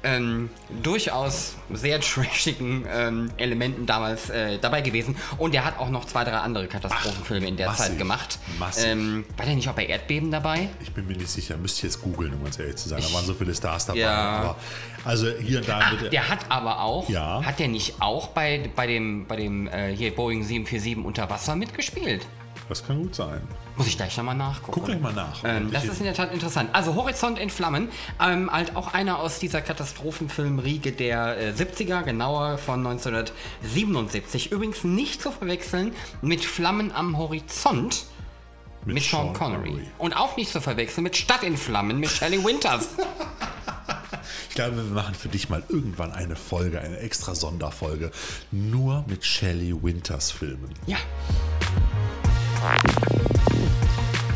ähm, durchaus sehr trashigen ähm, Elementen damals äh, dabei gewesen. Und er hat auch noch zwei, drei andere Katastrophenfilme in der massiv. Zeit gemacht. Massiv. Ähm, war der nicht auch bei Erdbeben dabei? Ich bin mir nicht sicher, müsste ich jetzt googeln, um ganz ehrlich zu sein. Da waren so viele Stars dabei. Ja. Also hier und da Ah, wird er. der hat aber auch, Ja. hat der nicht auch bei, bei dem, bei dem äh, hier Boeing 747 unter Wasser mitgespielt? Das kann gut sein. Muss ich gleich nochmal nachgucken. Guck gleich mal nach. Ähm, das ist in der Tat interessant. Also Horizont in Flammen, ähm, halt auch einer aus dieser Katastrophenfilmriege der äh, 70er, genauer von 1977. Übrigens nicht zu verwechseln mit Flammen am Horizont mit, Sean, Connery. Und auch nicht zu verwechseln mit Stadt in Flammen mit Shelley Winters. Ich glaube, wir machen für dich mal irgendwann eine Folge, eine extra Sonderfolge, nur mit Shelley Winters Filmen. ja. Thank you.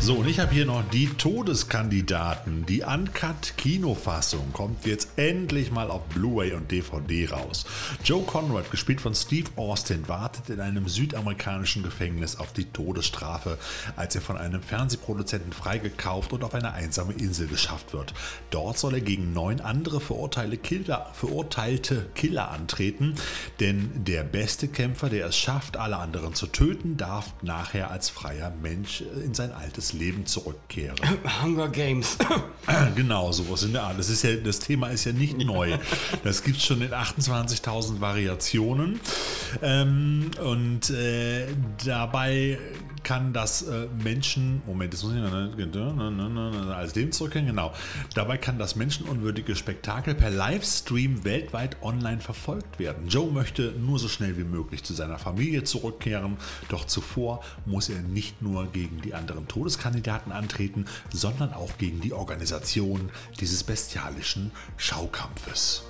So, und ich habe hier noch die Todeskandidaten. Die Uncut-Kinofassung kommt jetzt endlich mal auf Blu-ray und DVD raus. Joe Conrad, gespielt von Steve Austin, wartet in einem südamerikanischen Gefängnis auf die Todesstrafe, als er von einem Fernsehproduzenten freigekauft und auf eine einsame Insel geschafft wird. Dort soll er gegen neun andere Killer, verurteilte Killer antreten, denn der beste Kämpfer, der es schafft, alle anderen zu töten, darf nachher als freier Mensch in sein altes Leben zurückkehren. Hunger Games. Genau, sowas in der Art. Das, ist ja, das Thema ist ja nicht neu. Das gibt es schon in 28.000 Variationen. Ähm, und äh, dabei kann das äh, Menschen, Moment, das muss ich noch als Leben zurückkehren, genau. Dabei kann das menschenunwürdige Spektakel per Livestream weltweit online verfolgt werden. Joe möchte nur so schnell wie möglich zu seiner Familie zurückkehren, doch zuvor muss er nicht nur gegen die anderen Todeskandidaten antreten, sondern auch gegen die Organisation dieses bestialischen Schaukampfes.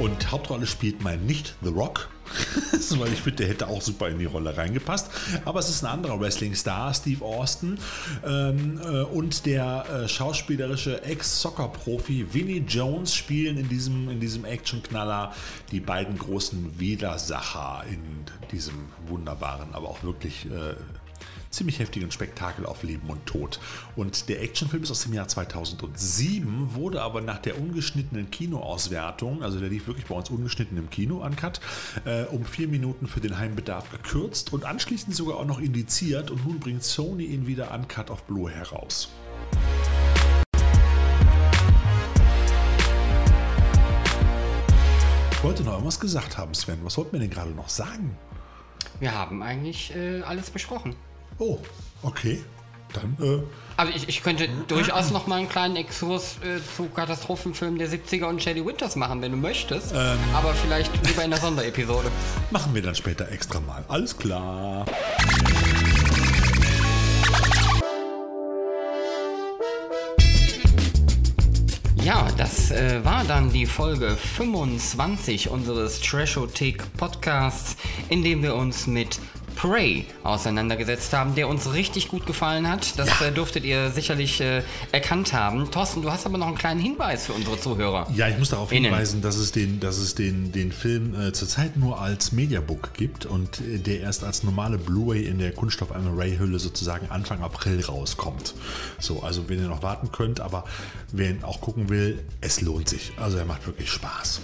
Und Hauptrolle spielt mal nicht The Rock, weil ich finde, der hätte auch super in die Rolle reingepasst. Aber es ist ein anderer Wrestling-Star, Steve Austin, ähm, äh, und der äh, schauspielerische Ex-Soccer-Profi Vinnie Jones spielen in diesem, in diesem Action-Knaller die beiden großen Widersacher in diesem wunderbaren, aber auch wirklich äh, ziemlich heftigen Spektakel auf Leben und Tod. Und der Actionfilm ist aus dem Jahr 2007, wurde aber nach der ungeschnittenen Kinoauswertung, also der lief wirklich bei uns ungeschnitten im Kino uncut, äh, um vier Minuten für den Heimbedarf gekürzt und anschließend sogar auch noch indiziert und nun bringt Sony ihn wieder uncut auf Blue heraus. Ich wollte noch irgendwas gesagt haben, Sven. Was wollten wir denn gerade noch sagen? Wir haben eigentlich äh, alles besprochen. Oh, okay. Dann, äh, Also ich, ich könnte durchaus noch mal einen kleinen Exkurs äh, zu Katastrophenfilmen der 70er und Shelley Winters machen, wenn du möchtest. Aber vielleicht lieber in der Sonderepisode. machen wir dann später extra mal. Alles klar. Ja, das äh, war dann die Folge 25 unseres Trashothek Podcasts, in dem wir uns mit Prey auseinandergesetzt haben, der uns richtig gut gefallen hat. Das äh, durftet ihr sicherlich äh, erkannt haben. Thorsten, du hast aber noch einen kleinen Hinweis für unsere Zuhörer. Ja, ich muss darauf Innen. hinweisen, dass es den, dass es den, den Film äh, zurzeit nur als Mediabook gibt und äh, der erst als normale Blu-ray in der Kunststoff Ray-Hülle sozusagen Anfang April rauskommt. So, also wenn ihr noch warten könnt, aber wer ihn auch gucken will, es lohnt sich. Also er macht wirklich Spaß.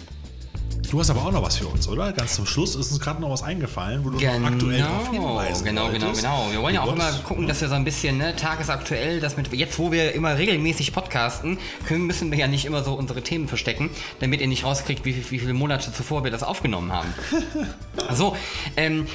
Du hast aber auch noch was für uns, oder? Ganz zum Schluss ist uns gerade noch was eingefallen, wo du noch aktuell darauf hinweisen genau, genau, wolltest. genau. Wir wollen ja auch immer gucken, dass wir so ein bisschen ne, tagesaktuell, das mit jetzt, wo wir immer regelmäßig podcasten, können, müssen wir ja nicht immer so unsere Themen verstecken, damit ihr nicht rauskriegt, wie, wie viele Monate zuvor wir das aufgenommen haben. so, ähm,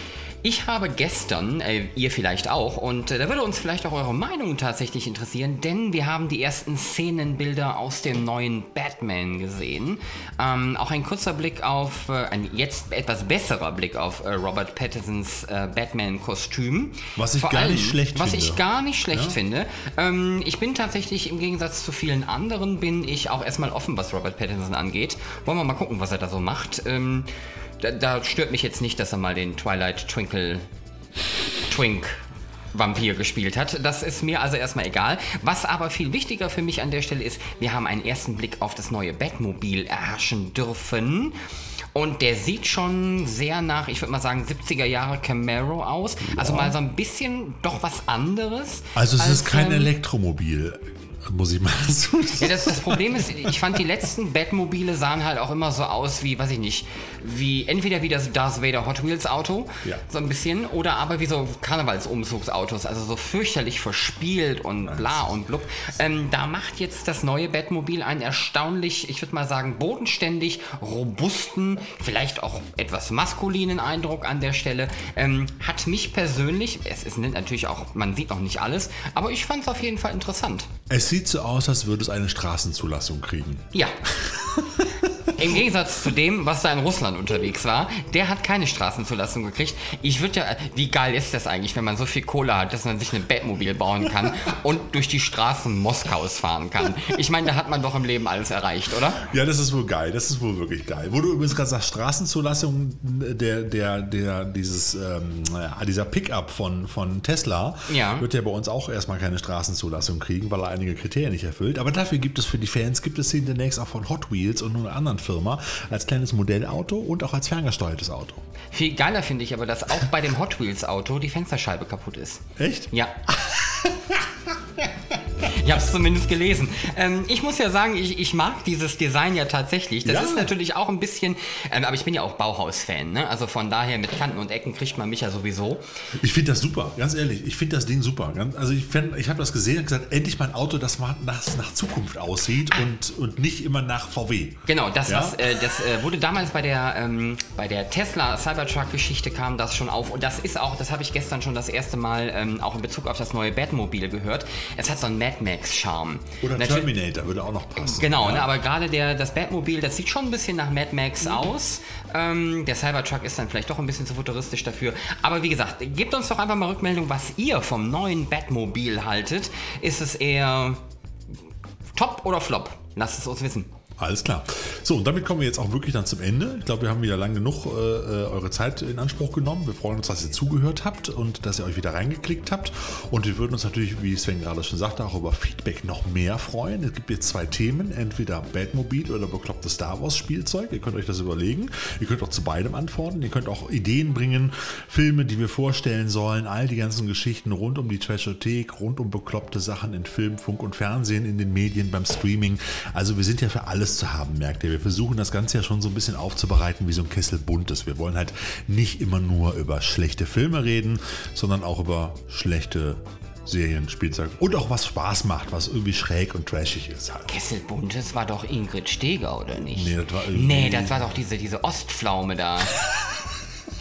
ich habe gestern, äh, ihr vielleicht auch, und äh, da würde uns vielleicht auch eure Meinung tatsächlich interessieren, denn wir haben die ersten Szenenbilder aus dem neuen Batman gesehen. Ähm, auch ein kurzer Blick auf, äh, ein jetzt etwas besserer Blick auf äh, Robert Pattinsons äh, Batman-Kostüm. Was ich Vor gar nicht schlecht was finde. ich gar nicht schlecht finde. Ähm, ich bin tatsächlich im Gegensatz zu vielen anderen, bin ich auch erstmal offen, was Robert Pattinson angeht. Wollen wir mal gucken, was er da so macht. Ähm, da, da stört mich jetzt nicht, dass er mal den Twilight Twinkle Twink Vampir gespielt hat. Das ist mir also erstmal egal. Was aber viel wichtiger für mich an der Stelle ist, wir haben einen ersten Blick auf das neue Batmobil erhaschen dürfen. Und der sieht schon sehr nach, ich würde mal sagen, 70er Jahre Camaro aus. Also mal so ein bisschen doch was anderes. Also es als, ist kein ähm, Elektromobil, muss ich mal so ja, das, das Problem ist, ich fand die letzten Batmobile sahen halt auch immer so aus wie, weiß ich nicht, wie entweder wie das Darth Vader Hot Wheels Auto, Ja. so ein bisschen, oder aber wie so Karnevalsumzugsautos, also so fürchterlich verspielt und bla und blub. Ähm, da macht jetzt das neue Batmobil einen erstaunlich, ich würde mal sagen, bodenständig, robusten, vielleicht auch etwas maskulinen Eindruck an der Stelle. Ähm, hat mich persönlich, es ist natürlich auch, man sieht noch nicht alles, aber ich fand es auf jeden Fall interessant. Es sieht so aus, als würde es eine Straßenzulassung kriegen. Ja. Im Gegensatz zu dem, was da in Russland unterwegs war, der hat keine Straßenzulassung gekriegt. Ich würde ja, wie geil ist das eigentlich, wenn man so viel Kohle hat, dass man sich eine Batmobil bauen kann und durch die Straßen Moskaus fahren kann. Ich meine, da hat man doch im Leben alles erreicht, oder? Ja, das ist wohl geil. Das ist wohl wirklich geil. Wo du übrigens gerade sagst, Straßenzulassung, der, der, der, dieses, ähm, ja, dieser Pickup von, von Tesla Ja. wird ja bei uns auch erstmal keine Straßenzulassung kriegen, weil er einige Kriterien nicht erfüllt. Aber dafür gibt es für die Fans, gibt es ihn demnächst auch von Hot Wheels und einer anderen Firma als kleines Modellauto und auch als ferngesteuertes Auto. Viel geiler finde ich aber, dass auch bei dem Hot Wheels Auto die Fensterscheibe kaputt ist. Echt? Ja. Ich habe es zumindest gelesen. Ähm, ich muss ja sagen, ich, ich mag dieses Design ja tatsächlich. Das Ja. ist natürlich auch ein bisschen, ähm, aber ich bin ja auch Bauhaus-Fan. Ne? Also von daher mit Kanten und Ecken kriegt man mich ja sowieso. Ich finde das super, ganz ehrlich. Ich finde das Ding super. Also ich, fänd- ich habe das gesehen und gesagt, endlich mal ein Auto, das nach, nach Zukunft aussieht und, und nicht immer nach VW. Genau, das, Ja? was, äh, das äh, wurde damals bei der, ähm, bei der Tesla Cybertruck-Geschichte kam das schon auf. Und das ist auch, das habe ich gestern schon das erste Mal ähm, auch in Bezug auf das neue Batmobil gehört. Es hat so einen Mad Max-Charme. Oder Natürlich- Terminator würde auch noch passen. Genau, Ja. ne, aber gerade der, das Batmobil, das sieht schon ein bisschen nach Mad Max aus. Ähm, der Cybertruck ist dann vielleicht doch ein bisschen zu futuristisch dafür. Aber wie gesagt, gebt uns doch einfach mal Rückmeldung, was ihr vom neuen Batmobil haltet. Ist es eher top oder flop? Lasst es uns wissen. Alles klar. So, und damit kommen wir jetzt auch wirklich dann zum Ende. Ich glaube, wir haben wieder lang genug äh, eure Zeit in Anspruch genommen. Wir freuen uns, dass ihr zugehört habt und dass ihr euch wieder reingeklickt habt. Und wir würden uns natürlich, wie Sven gerade schon sagte, auch über Feedback noch mehr freuen. Es gibt jetzt zwei Themen, entweder Batmobil oder beklopptes Star Wars Spielzeug. Ihr könnt euch das überlegen. Ihr könnt auch zu beidem antworten. Ihr könnt auch Ideen bringen, Filme, die wir vorstellen sollen, all die ganzen Geschichten rund um die Trashothek, rund um bekloppte Sachen in Film, Funk und Fernsehen, in den Medien, beim Streaming. Also wir sind ja für alles zu haben, merkt ihr. Wir versuchen das Ganze ja schon so ein bisschen aufzubereiten wie so ein Kessel buntes. Wir wollen halt nicht immer nur über schlechte Filme reden, sondern auch über schlechte Serien, Spielzeug und auch was Spaß macht, was irgendwie schräg und trashig ist halt. Kesselbuntes war doch Ingrid Steger, oder nicht? Nee, das war irgendwie- Nee, das war doch diese, diese Ostpflaume da.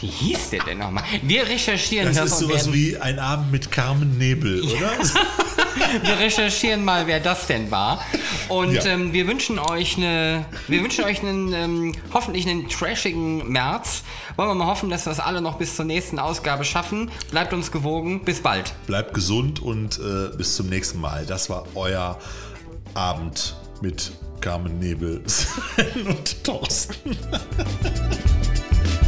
Wie hieß der denn nochmal? Wir recherchieren Das das, ist sowas wie ein Abend mit Carmen Nebel, oder? wir recherchieren mal, wer das denn war. Und Ja. ähm, wir wünschen euch eine, wir wünschen euch einen, ähm, hoffentlich einen trashigen März. Wollen wir mal hoffen, dass wir das alle noch bis zur nächsten Ausgabe schaffen. Bleibt uns gewogen. Bis bald. Bleibt gesund und äh, bis zum nächsten Mal. Das war euer Abend mit Carmen Nebel und Thorsten.